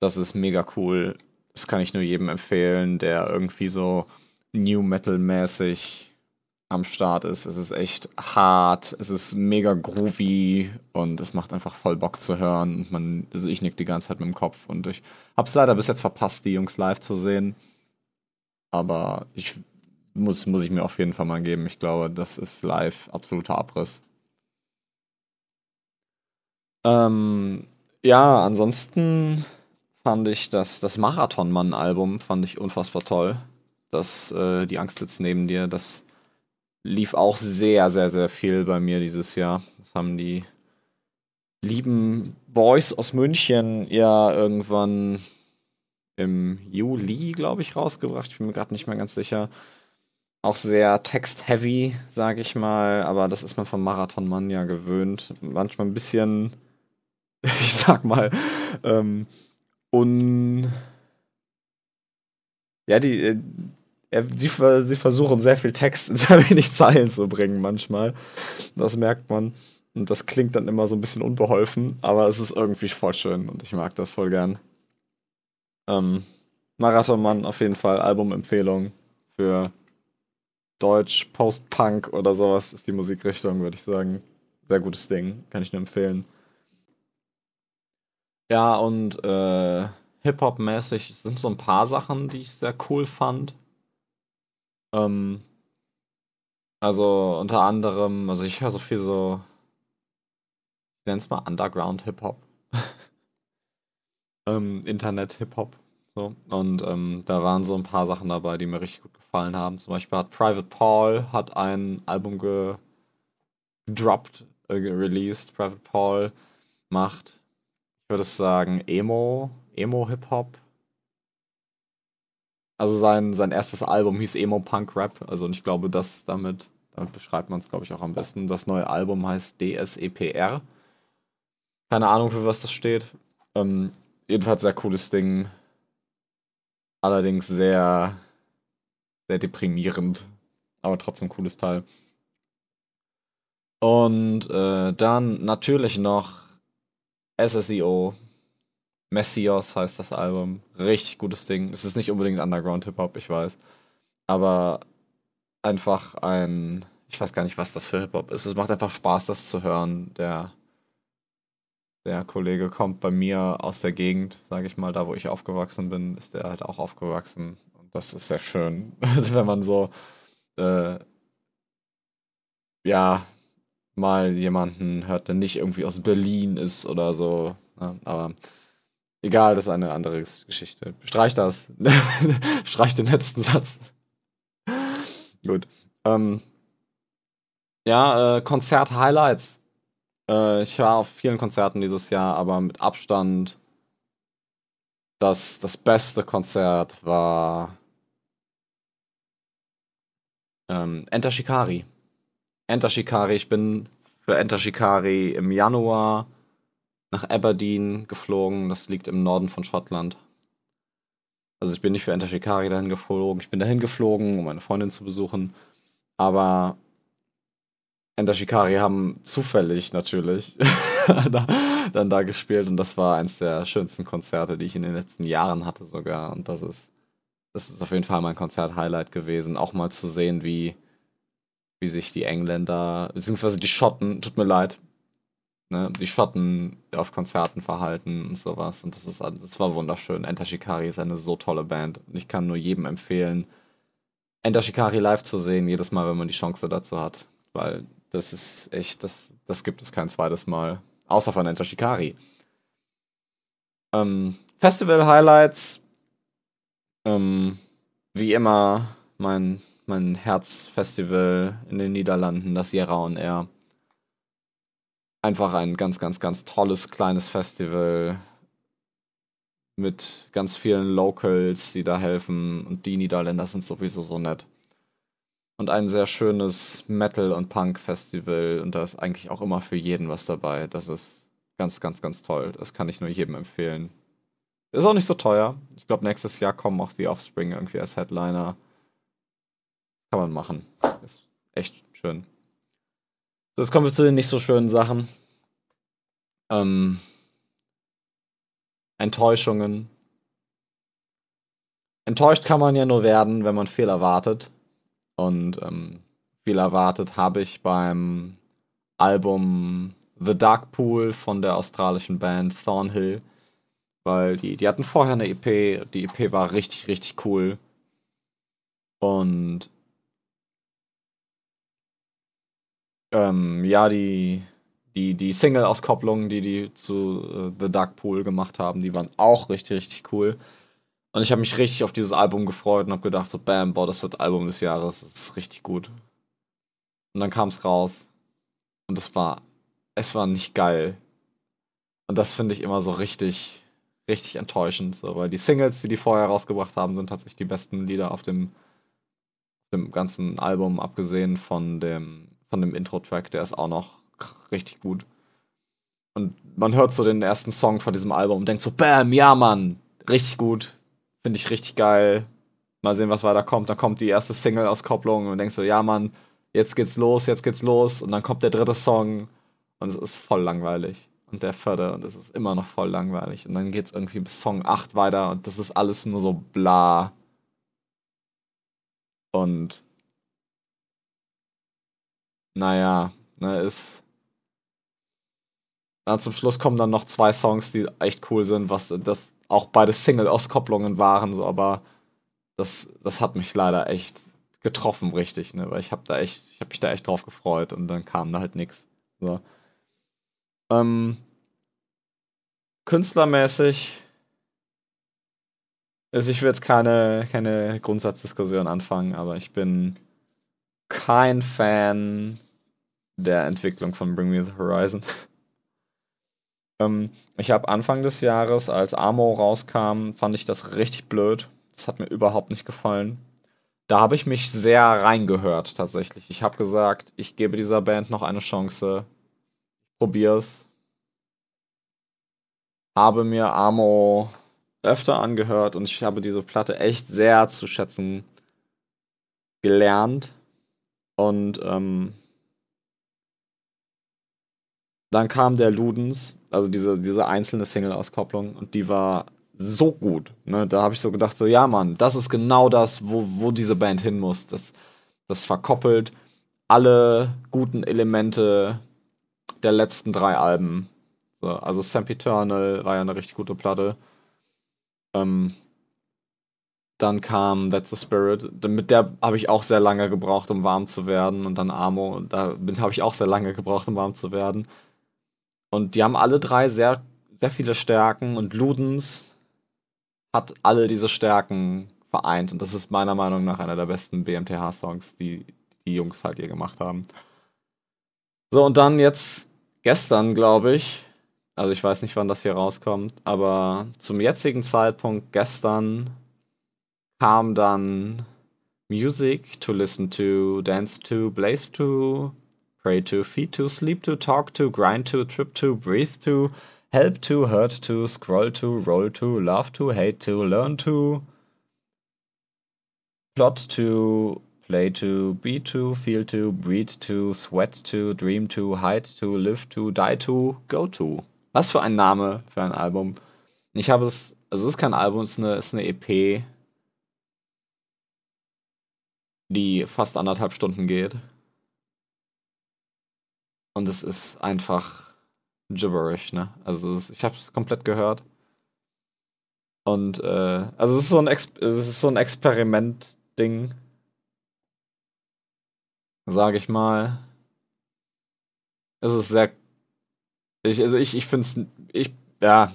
Das ist mega cool. Das kann ich nur jedem empfehlen, der irgendwie so New Metal-mäßig am Start ist. Es ist echt hart, es ist mega groovy und es macht einfach voll Bock zu hören. Und man, also ich nick die ganze Zeit mit dem Kopf und ich hab's leider bis jetzt verpasst, die Jungs live zu sehen. Aber ich muss, muss ich mir auf jeden Fall mal geben. Ich glaube, das ist live absoluter Abriss. Ähm, ja, ansonsten fand ich das, das Marathonmann-Album fand ich unfassbar toll. Das, äh, Die Angst sitzt neben dir, das lief auch sehr, sehr, sehr viel bei mir dieses Jahr. Das haben die lieben Boys aus München ja irgendwann im Juli, glaube ich, rausgebracht. Ich bin mir gerade nicht mehr ganz sicher. Auch sehr text-heavy, sage ich mal, aber das ist man vom Marathonmann ja gewöhnt. Manchmal ein bisschen, <laughs> ich sag mal, ähm, un. Ja, die, äh, sie, sie versuchen sehr viel Text in sehr wenig Zeilen zu bringen manchmal. Das merkt man. Und das klingt dann immer so ein bisschen unbeholfen, aber es ist irgendwie voll schön und ich mag das voll gern. Ähm, Marathonmann auf jeden Fall, Albumempfehlung für Deutsch, Post-Punk oder sowas ist die Musikrichtung, würde ich sagen. Sehr gutes Ding, kann ich nur empfehlen. Ja, und äh, Hip-Hop-mäßig sind so ein paar Sachen, die ich sehr cool fand. Ähm, also unter anderem, also ich höre so viel so, ich nenne es mal Underground Hip-Hop. <laughs> ähm, Internet-Hip-Hop. So. Und ähm, da waren so ein paar Sachen dabei, die mir richtig gut gefallen haben. Zum Beispiel hat Private Paul hat ein Album ge gedroppt, äh, released. Private Paul macht, ich würde sagen, Emo, Emo-Hip-Hop. Also sein, sein erstes Album hieß Emo Punk Rap. Also und ich glaube, das damit, damit beschreibt man es, glaube ich, auch am besten. Das neue Album heißt DSEPR. Keine Ahnung, für was das steht. Ähm, jedenfalls sehr cooles Ding. Allerdings sehr, sehr deprimierend. Aber trotzdem cooles Teil. Und äh, dann natürlich noch SSEO. Messios heißt das Album. Richtig gutes Ding. Es ist nicht unbedingt Underground Hip-Hop, ich weiß. Aber einfach ein. Ich weiß gar nicht, was das für Hip-Hop ist. Es macht einfach Spaß, das zu hören. Der, der Kollege kommt bei mir aus der Gegend, sage ich mal, da wo ich aufgewachsen bin, ist der halt auch aufgewachsen. Das ist sehr schön, <laughs> wenn man so. Äh, ja, mal jemanden hört, der nicht irgendwie aus Berlin ist oder so. Ne? aber egal, das ist eine andere Geschichte. Streich das. <laughs> Streich den letzten Satz. Gut. Ähm, ja, äh, Konzert-Highlights. Äh, ich war auf vielen Konzerten dieses Jahr, aber mit Abstand das, das beste Konzert war ähm, Enter Shikari. Enter Shikari. Ich bin für Enter Shikari im Januar nach Aberdeen geflogen. Das liegt im Norden von Schottland. Also ich bin nicht für Enter Shikari dahin geflogen. Ich bin dahin geflogen, um meine Freundin zu besuchen. Aber Enter Shikari haben zufällig natürlich <laughs> dann da gespielt und das war eins der schönsten Konzerte, die ich in den letzten Jahren hatte sogar. Und das ist, das ist auf jeden Fall mein Konzert-Highlight gewesen, auch mal zu sehen, wie, wie sich die Engländer, beziehungsweise die Schotten, tut mir leid, ne, die Schotten auf Konzerten verhalten und sowas. Und das ist das war wunderschön. Enter Shikari ist eine so tolle Band. Und ich kann nur jedem empfehlen, Enter Shikari live zu sehen, jedes Mal, wenn man die Chance dazu hat. Weil das ist echt, das, das gibt es kein zweites Mal. Außer von Enter Shikari. Ähm, Festival Highlights. Ähm, wie immer mein mein Herzfestival in den Niederlanden, das Sierra on Air. Einfach ein ganz, ganz, ganz tolles kleines Festival mit ganz vielen Locals, die da helfen. Und die Niederländer sind sowieso so nett. Und ein sehr schönes Metal- und Punk-Festival. Und da ist eigentlich auch immer für jeden was dabei. Das ist ganz, ganz, ganz toll. Das kann ich nur jedem empfehlen. Ist auch nicht so teuer. Ich glaube, nächstes Jahr kommen auch The Offspring irgendwie als Headliner. Kann man machen. Ist echt schön. So, jetzt kommen wir zu den nicht so schönen Sachen. Ähm, Enttäuschungen. Enttäuscht kann man ja nur werden, wenn man viel erwartet. Und ähm, viel erwartet habe ich beim Album The Dark Pool von der australischen Band Thornhill. Weil die, die hatten vorher eine EP. Die EP war richtig, richtig cool. Und Ähm, ja, die, die, die Single-Auskopplungen, die die zu uh, The Dark Pool gemacht haben, die waren auch richtig, richtig cool. Und ich habe mich richtig auf dieses Album gefreut und habe gedacht, so, bam, boah, das wird Album des Jahres, das ist richtig gut. Und dann kam es raus. Und es war, es war nicht geil. Und das finde ich immer so richtig, richtig enttäuschend, so, weil die Singles, die die vorher rausgebracht haben, sind tatsächlich die besten Lieder auf dem, dem ganzen Album, abgesehen von dem von dem Intro-Track, der ist auch noch richtig gut. Und man hört so den ersten Song von diesem Album und denkt so, bam, ja, Mann, richtig gut. Finde ich richtig geil. Mal sehen, was weiter kommt. Dann kommt die erste Single-Auskopplung und denkst so, ja, Mann, jetzt geht's los, jetzt geht's los. Und dann kommt der dritte Song und es ist voll langweilig. Und der vierte und es ist immer noch voll langweilig. Und dann geht's irgendwie bis Song 8 weiter und das ist alles nur so bla. Und naja, ne, ist. Dann zum Schluss kommen dann noch zwei Songs, die echt cool sind, was das auch beide Single-Auskopplungen waren, so, aber das, das hat mich leider echt getroffen, richtig, ne? Weil ich habe da echt, ich habe mich da echt drauf gefreut und dann kam da halt nichts. So. Ähm, künstlermäßig also ich will jetzt keine, keine Grundsatzdiskussion anfangen, aber ich bin kein Fan der Entwicklung von Bring Me the Horizon. <laughs> ähm, ich habe Anfang des Jahres, als Amo rauskam, fand ich das richtig blöd. Das hat mir überhaupt nicht gefallen. Da habe ich mich sehr reingehört tatsächlich. Ich habe gesagt, ich gebe dieser Band noch eine Chance. Probier's. Habe mir Amo öfter angehört und ich habe diese Platte echt sehr zu schätzen gelernt. Und ähm, dann kam der Ludens, also diese, diese einzelne Single-Auskopplung, und die war so gut. Ne? Da habe ich so gedacht, so, ja, Mann, das ist genau das, wo, wo diese Band hin muss. Das, das verkoppelt alle guten Elemente der letzten drei Alben. So, also Sempiternal war ja eine richtig gute Platte. Ähm, dann kam That's the Spirit. Mit der habe ich auch sehr lange gebraucht, um warm zu werden. Und dann Amo. Und da habe ich auch sehr lange gebraucht, um warm zu werden. Und die haben alle drei sehr, sehr viele Stärken. Und Ludens hat alle diese Stärken vereint. Und das ist meiner Meinung nach einer der besten BMTH-Songs, die die Jungs halt hier gemacht haben. So, und dann jetzt gestern, glaube ich, also ich weiß nicht, wann das hier rauskommt, aber zum jetzigen Zeitpunkt gestern kam dann Music to listen to, dance to, blaze to, pray to, feed to, sleep to, talk to, grind to, trip to, breathe to, help to, hurt to, scroll to, roll to, love to, hate to, learn to, plot to, play to, be to, feel to, breathe to, sweat to, dream to, hide to, live to, die to, go to. Was für ein Name für ein Album. Ich habe es, also es ist kein Album, es ist eine, es ist eine EP, die fast anderthalb Stunden geht. Und es ist einfach gibberish, ne? Also ist, ich habe es komplett gehört. Und äh, also es ist so ein Ex es ist so ein Experiment-Ding. Sage ich mal. Es ist sehr ich, also ich, ich finde es, ich, ja,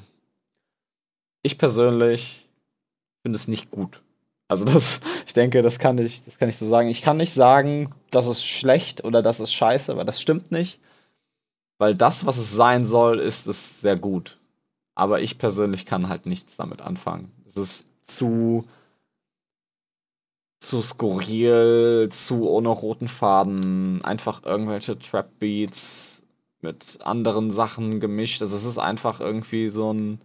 ich persönlich finde es nicht gut. Also <laughs> das, ich denke, das kann ich, das kann ich so sagen. Ich kann nicht sagen, das ist schlecht oder das ist scheiße, weil das stimmt nicht. Weil das, was es sein soll, ist es sehr gut. Aber ich persönlich kann halt nichts damit anfangen. Es ist zu, zu skurril, zu ohne roten Faden, einfach irgendwelche Trap Beats mit anderen Sachen gemischt. Also es ist einfach irgendwie so ein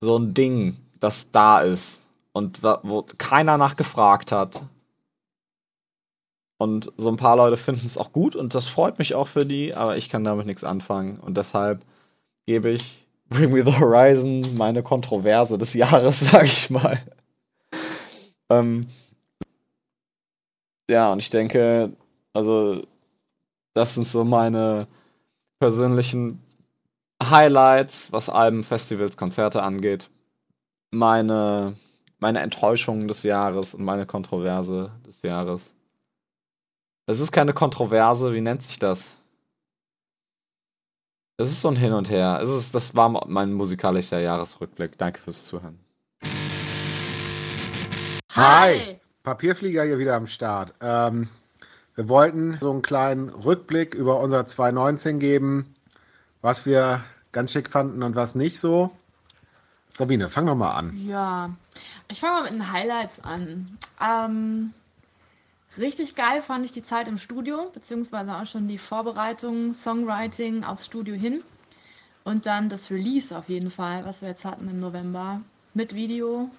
so ein Ding, das da ist und wo keiner nachgefragt hat. Und so ein paar Leute finden es auch gut und das freut mich auch für die, aber ich kann damit nichts anfangen und deshalb gebe ich Bring Me the Horizon meine Kontroverse des Jahres, <laughs> sag ich mal. Ähm, ja, und ich denke, also das sind so meine persönlichen Highlights, was Alben, Festivals, Konzerte angeht. Meine, meine Enttäuschung des Jahres und meine Kontroverse des Jahres. Es ist keine Kontroverse, wie nennt sich das? Es ist so ein Hin und Her. Es ist, das war mein musikalischer Jahresrückblick. Danke fürs Zuhören. Hi! Papierflieger hier wieder am Start. Ähm, wir wollten so einen kleinen Rückblick über unser 2019 geben, was wir ganz schick fanden und was nicht so. Sabine, fang doch mal an. Ja, ich fange mal mit den Highlights an. Ähm, richtig geil fand ich die Zeit im Studio, beziehungsweise auch schon die Vorbereitung, Songwriting aufs Studio hin. Und dann das Release auf jeden Fall, was wir jetzt hatten im November mit Video.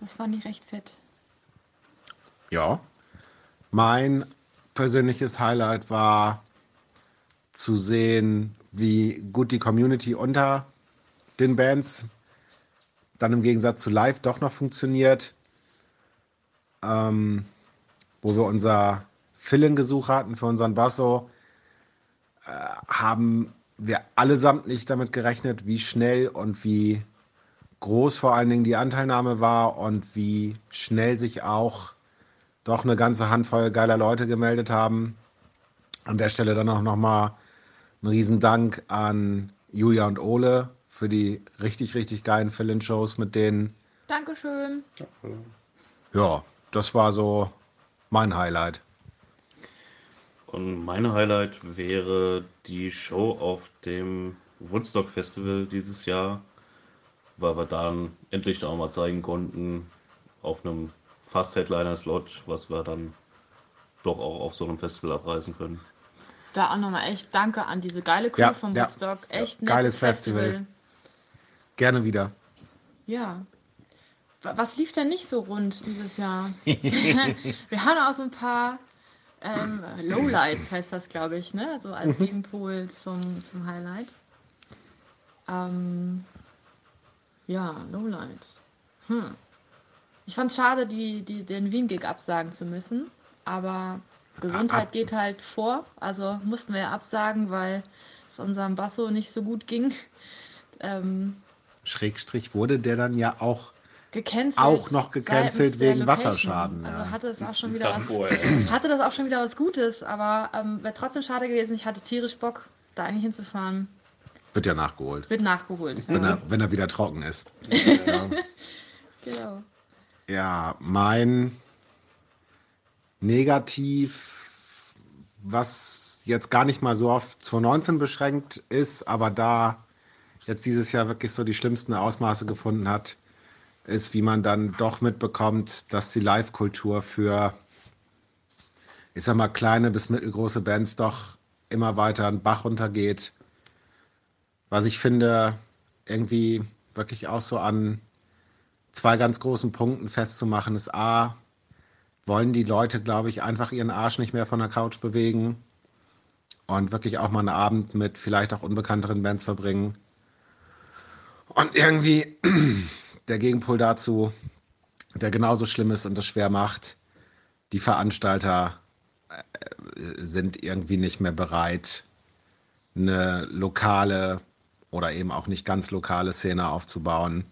Das fand ich recht fett. Ja, mein persönliches Highlight war zu sehen, wie gut die Community unter den Bands dann im Gegensatz zu live doch noch funktioniert. Ähm, wo wir unser Filling-Gesuch hatten für unseren Basso, äh, haben wir allesamt nicht damit gerechnet, wie schnell und wie groß vor allen Dingen die Anteilnahme war und wie schnell sich auch doch eine ganze Handvoll geiler Leute gemeldet haben. An der Stelle dann auch nochmal ein Riesendank an Julia und Ole für die richtig, richtig geilen Fill-In-Shows mit denen. Dankeschön. Ja, das war so mein Highlight. Und mein Highlight wäre die Show auf dem Woodstock Festival dieses Jahr, weil wir dann endlich auch mal zeigen konnten, auf einem Fast Headliner-Slot, was wir dann doch auch auf so einem Festival abreißen können. Da auch nochmal echt Danke an diese geile Crew Ja, vom ja. Woodstock. Echt Ja, nettes geiles Festival. Gerne wieder. Ja. Wa- Was lief denn nicht so rund dieses Jahr? <laughs> Wir haben auch so ein paar ähm, Lowlights, heißt das, glaube ich, ne? Also als Gegenpol zum, zum Highlight. Ähm, ja, Lowlight. Hm. Ich fand schade, die, die, den Wien-Gig absagen zu müssen, aber Gesundheit geht halt vor. Also mussten wir ja absagen, weil es unserem Basso nicht so gut ging. <laughs> Ähm, Schrägstrich wurde der dann ja auch gecancelt. Auch noch gecancelt wegen. Wasserschaden, ja. Also hatte es auch schon wieder was, <clears throat> hatte das auch schon wieder was Gutes, aber ähm, wäre trotzdem schade gewesen. Ich hatte tierisch Bock, da eigentlich hinzufahren. Wird ja nachgeholt, Wird nachgeholt. wenn er, wenn er wieder trocken ist. <laughs> Genau. Ja, mein Negativ, was jetzt gar nicht mal so auf 2019 beschränkt ist, aber da jetzt dieses Jahr wirklich so die schlimmsten Ausmaße gefunden hat, ist, wie man dann doch mitbekommt, dass die Live-Kultur für, ich sag mal, kleine bis mittelgroße Bands doch immer weiter einen Bach runtergeht. Was ich finde, irgendwie wirklich auch so an zwei ganz großen Punkten festzumachen ist A, wollen die Leute, glaube ich, einfach ihren Arsch nicht mehr von der Couch bewegen und wirklich auch mal einen Abend mit vielleicht auch unbekannteren Bands verbringen. Und irgendwie <clears throat> der Gegenpol dazu, der genauso schlimm ist und das schwer macht, die Veranstalter äh, sind irgendwie nicht mehr bereit, eine lokale oder eben auch nicht ganz lokale Szene aufzubauen.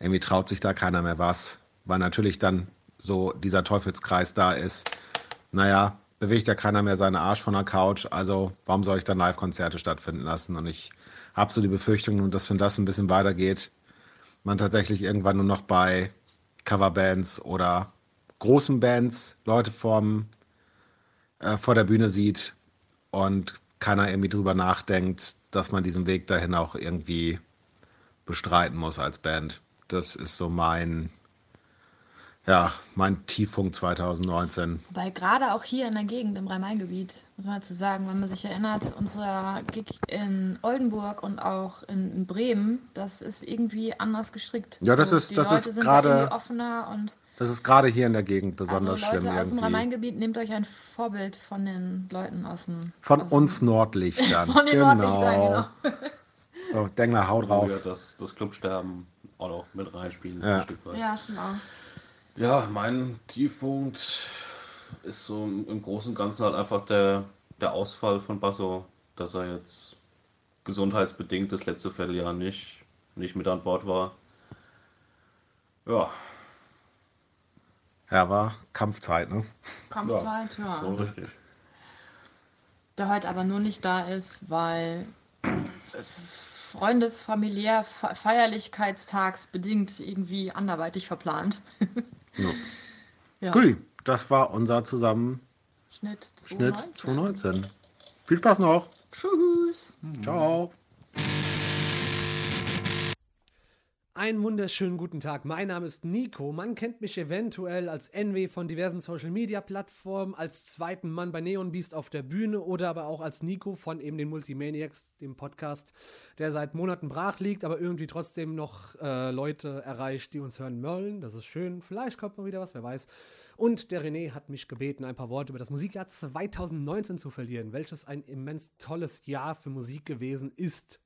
Irgendwie traut sich da keiner mehr was, weil natürlich dann so dieser Teufelskreis da ist. Naja, bewegt ja keiner mehr seinen Arsch von der Couch, also warum soll ich dann Live-Konzerte stattfinden lassen? Und ich habe so die Befürchtung, dass wenn das ein bisschen weitergeht, man tatsächlich irgendwann nur noch bei Coverbands oder großen Bands Leute vorm, äh, vor der Bühne sieht und keiner irgendwie drüber nachdenkt, dass man diesen Weg dahin auch irgendwie bestreiten muss als Band. Das ist so mein, ja, mein Tiefpunkt 2019. Wobei gerade auch hier in der Gegend im Rhein-Main-Gebiet, muss man dazu sagen, wenn man sich erinnert, unser Gig in Oldenburg und auch in, in Bremen, das ist irgendwie anders gestrickt. Ja, das ist- die das Leute ist sind gerade- da irgendwie offener und Das ist gerade hier in der Gegend besonders also Leute schlimm aus dem irgendwie. Rhein-Main-Gebiet, nehmt euch ein Vorbild von den Leuten aus dem Von aus dem- uns Nordlichtern. <laughs> Von den Nordlichtern, genau. So, Dengler, hau drauf. ja das, das Clubsterben auch noch mit reinspielen. Ja. Ein Stück weit. Ja, stimmt auch. Ja, mein Tiefpunkt ist so im im Großen und Ganzen halt einfach der, der Ausfall von Basso, dass er jetzt gesundheitsbedingt das letzte Vierteljahr nicht, nicht mit an Bord war. Ja, Ja, war Kampfzeit, ne? Kampfzeit, ja. so richtig. Der heute aber nur nicht da ist, weil Freundes-, familiär-, Fe- Feierlichkeitstagsbedingt irgendwie anderweitig verplant. <laughs> Ja. Ja. Cool, das war unser Zusammenschnitt Schnitt 2019. 2019. Viel Spaß noch. Tschüss. Ciao. Einen wunderschönen guten Tag. Mein Name ist Nico. Man kennt mich eventuell als NW von diversen Social Media Plattformen, als zweiten Mann bei Neon Beast auf der Bühne oder aber auch als Nico von eben den Multimaniacs, dem Podcast, der seit Monaten brach liegt, aber irgendwie trotzdem noch äh, Leute erreicht, die uns hören wollen. Das ist schön. Vielleicht kommt mal wieder was, wer weiß. Und der René hat mich gebeten, ein paar Worte über das Musikjahr 2019 zu verlieren, welches ein immens tolles Jahr für Musik gewesen ist.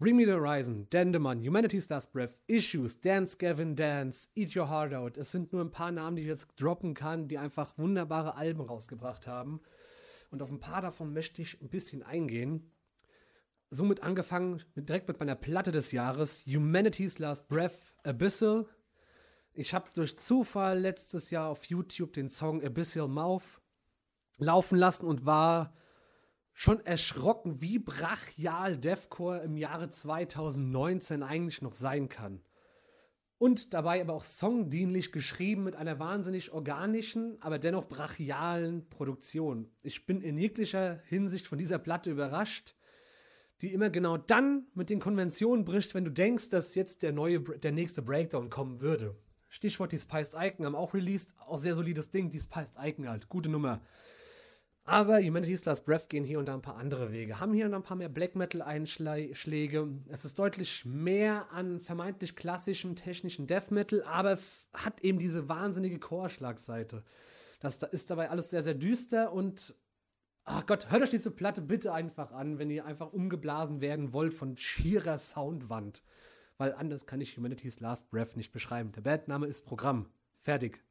Bring Me the Horizon, Dendemann, Humanity's Last Breath, Issues, Dance Gavin Dance, Eat Your Heart Out. Es sind nur ein paar Namen, die ich jetzt droppen kann, die einfach wunderbare Alben rausgebracht haben. Und auf ein paar davon möchte ich ein bisschen eingehen. Somit angefangen mit, direkt mit meiner Platte des Jahres, Humanity's Last Breath, Abyssal. Ich habe durch Zufall letztes Jahr auf YouTube den Song Abyssal Mouth laufen lassen und war schon erschrocken, wie brachial Deathcore im Jahre 2019 eigentlich noch sein kann. Und dabei aber auch songdienlich geschrieben mit einer wahnsinnig organischen, aber dennoch brachialen Produktion. Ich bin in jeglicher Hinsicht von dieser Platte überrascht, die immer genau dann mit den Konventionen bricht, wenn du denkst, dass jetzt der neue, der nächste Breakdown kommen würde. Stichwort die Spiced Icon haben auch released, auch sehr solides Ding, die Spiced Icon halt, gute Nummer. Aber Humanity's Last Breath gehen hier und da ein paar andere Wege. Haben hier und da ein paar mehr Black Metal-Einschläge. Es ist deutlich mehr an vermeintlich klassischem technischen Death Metal, aber hat eben diese wahnsinnige Chorschlagseite. Das ist dabei alles sehr, sehr düster und ach Gott, hört euch diese Platte bitte einfach an, wenn ihr einfach umgeblasen werden wollt von schierer Soundwand. Weil anders kann ich Humanity's Last Breath nicht beschreiben. Der Bandname ist Programm. Fertig.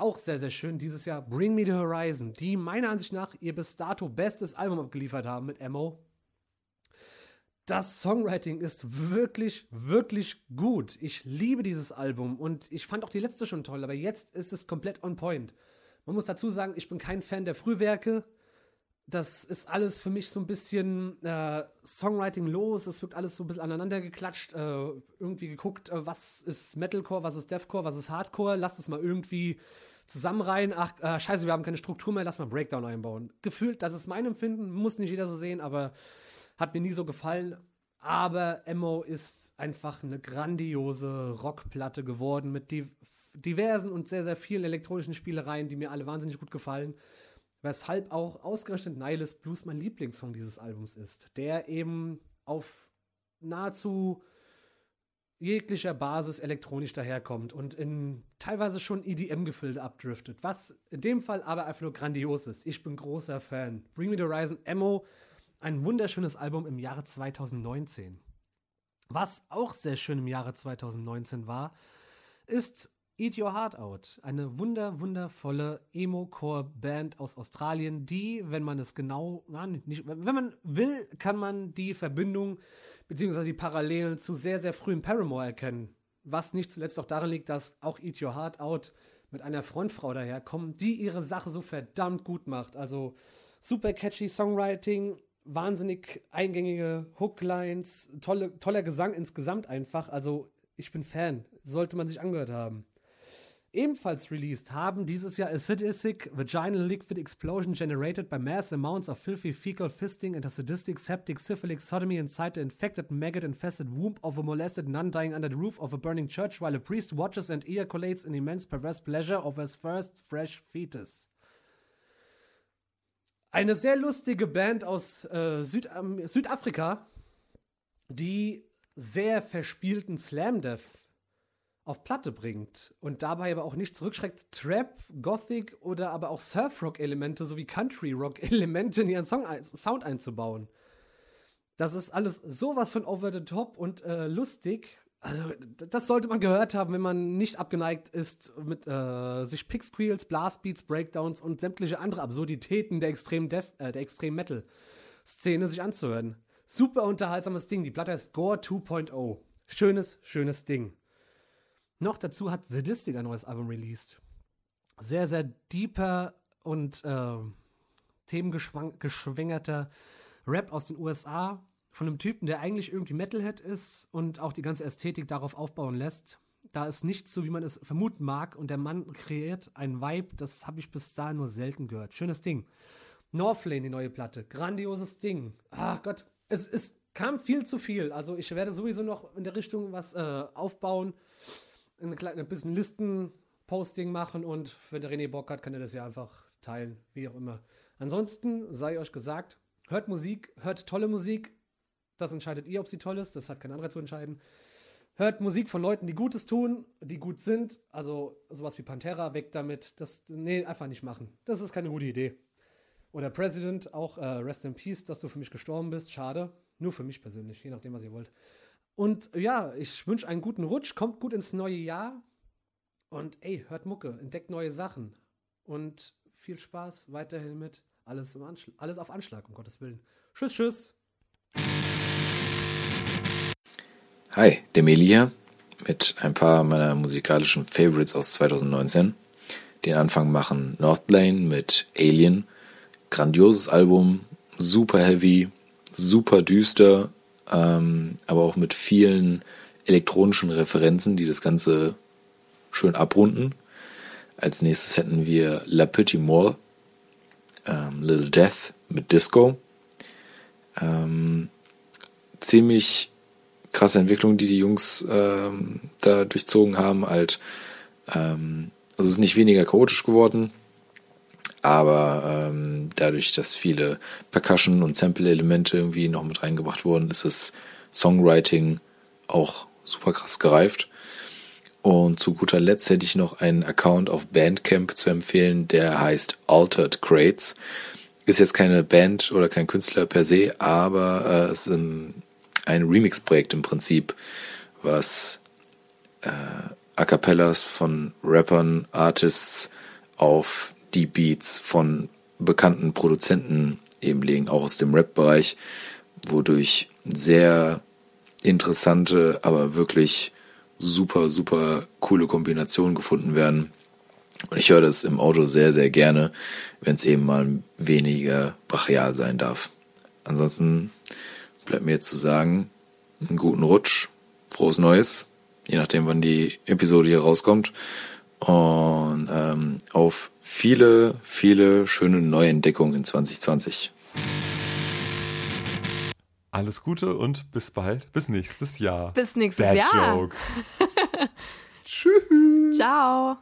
Auch sehr, sehr schön dieses Jahr Bring Me the Horizon, die meiner Ansicht nach ihr bis dato bestes Album abgeliefert haben mit Emo. Das Songwriting ist wirklich, wirklich gut. Ich liebe dieses Album und ich fand auch die letzte schon toll, aber jetzt ist es komplett on point. Man muss dazu sagen, ich bin kein Fan der Frühwerke. Das ist alles für mich so ein bisschen äh, Songwriting los. Es wirkt alles so ein bisschen aneinander geklatscht. Äh, irgendwie geguckt, äh, was ist Metalcore, was ist Deathcore, was ist Hardcore. Lasst es mal irgendwie zusammenreihen, ach, äh, scheiße, wir haben keine Struktur mehr, lass mal Breakdown einbauen. Gefühlt, das ist mein Empfinden, muss nicht jeder so sehen, aber hat mir nie so gefallen. Aber Emo ist einfach eine grandiose Rockplatte geworden mit div diversen und sehr, sehr vielen elektronischen Spielereien, die mir alle wahnsinnig gut gefallen. Weshalb auch ausgerechnet Nihilus Blues mein Lieblingssong dieses Albums ist, der eben auf nahezu jeglicher Basis elektronisch daherkommt und in teilweise schon EDM-Gefilde abdriftet, was in dem Fall aber einfach nur grandios ist. Ich bin großer Fan. Bring Me the Horizon, Emo, ein wunderschönes Album im Jahre 2019. Was auch sehr schön im Jahre 2019 war, ist Eat Your Heart Out, eine wunder, wundervolle Emo-Core-Band aus Australien, die, wenn man es genau, na, nicht, wenn man will, kann man die Verbindung beziehungsweise die Parallelen zu sehr, sehr frühen Paramore erkennen. Was nicht zuletzt auch darin liegt, dass auch Eat Your Heart Out mit einer Frontfrau daherkommt, die ihre Sache so verdammt gut macht. Also super catchy Songwriting, wahnsinnig eingängige Hooklines, tolle, toller Gesang insgesamt einfach. Also ich bin Fan, sollte man sich angehört haben. Ebenfalls released haben dieses Jahr a sadistic vaginal liquid explosion generated by mass amounts of filthy fecal fisting and a sadistic septic syphilic sodomy inside the infected maggot-infested womb of a molested nun dying under the roof of a burning church while a priest watches and ejaculates in immense perverse pleasure of his first fresh fetus. Eine sehr lustige Band aus äh, Süd ähm, Südafrika, die sehr verspielten Slam-Death auf Platte bringt und dabei aber auch nicht zurückschreckt, Trap, Gothic oder aber auch Surf-Rock-Elemente sowie Country-Rock-Elemente in ihren Song Sound einzubauen. Das ist alles sowas von over the top und äh, lustig. Also, das sollte man gehört haben, wenn man nicht abgeneigt ist, mit äh, sich Picksqueals, Blastbeats, Breakdowns und sämtliche andere Absurditäten der Death, äh, sich anzuhören. Super unterhaltsames Ding. Die Platte heißt Gore 2.0. Schönes, schönes Ding. Noch dazu hat Sadistic ein neues Album released. Sehr, sehr deeper und äh, themengeschwängerter Rap aus den USA von einem Typen, der eigentlich irgendwie Metalhead ist und auch die ganze Ästhetik darauf aufbauen lässt. Da ist nichts so, wie man es vermuten mag und der Mann kreiert ein Vibe, das habe ich bis dahin nur selten gehört. Schönes Ding. Northlane, die neue Platte. Grandioses Ding. Ach Gott, es, es kam viel zu viel. Also ich werde sowieso noch in der Richtung was äh, aufbauen ein, kleine, ein bisschen Listen-Posting machen und wenn der René Bock hat, kann er das ja einfach teilen, wie auch immer. Ansonsten sei euch gesagt, hört Musik, hört tolle Musik. Das entscheidet ihr, ob sie toll ist. Das hat kein anderer zu entscheiden. Hört Musik von Leuten, die Gutes tun, die gut sind. Also sowas wie Pantera, weg damit. Das, nee, einfach nicht machen. Das ist keine gute Idee. Oder President, auch äh, Rest in Peace, dass du für mich gestorben bist. Schade. Nur für mich persönlich, je nachdem, was ihr wollt. Und ja, ich wünsche einen guten Rutsch, kommt gut ins neue Jahr. Und ey, hört Mucke, entdeckt neue Sachen. Und viel Spaß weiterhin mit alles, im alles auf Anschlag, um Gottes Willen. Tschüss, tschüss. Hi, Demeli hier mit ein paar meiner musikalischen Favorites aus 2019. Den Anfang machen Northlane mit Alien. Grandioses Album, super heavy, super düster, ähm, aber auch mit vielen elektronischen Referenzen, die das Ganze schön abrunden. Als nächstes hätten wir La Petite Mort, ähm, Little Death mit Disco. Ähm, ziemlich krasse Entwicklung, die die Jungs ähm, da durchzogen haben. Halt, ähm, also es ist nicht weniger chaotisch geworden, aber ähm, dadurch, dass viele Percussion- und Sample-Elemente irgendwie noch mit reingebracht wurden, ist das Songwriting auch super krass gereift. Und zu guter Letzt hätte ich noch einen Account auf Bandcamp zu empfehlen, der heißt Altered Crates. Ist jetzt keine Band oder kein Künstler per se, aber äh, es ist ein, ein Remix-Projekt im Prinzip, was äh, A Cappellas von Rappern, Artists auf die Beats von bekannten Produzenten eben legen, auch aus dem Rap-Bereich, wodurch sehr interessante, aber wirklich super, super coole Kombinationen gefunden werden. Und ich höre das im Auto sehr, sehr gerne, wenn es eben mal weniger brachial sein darf. Ansonsten bleibt mir jetzt zu sagen, einen guten Rutsch, frohes Neues, je nachdem, wann die Episode hier rauskommt. Und ähm, auf viele, viele schöne Neuentdeckungen in 2020. Alles Gute und bis bald. Bis nächstes Jahr. Bis nächstes Dad Jahr. Joke. <laughs> Tschüss. Ciao.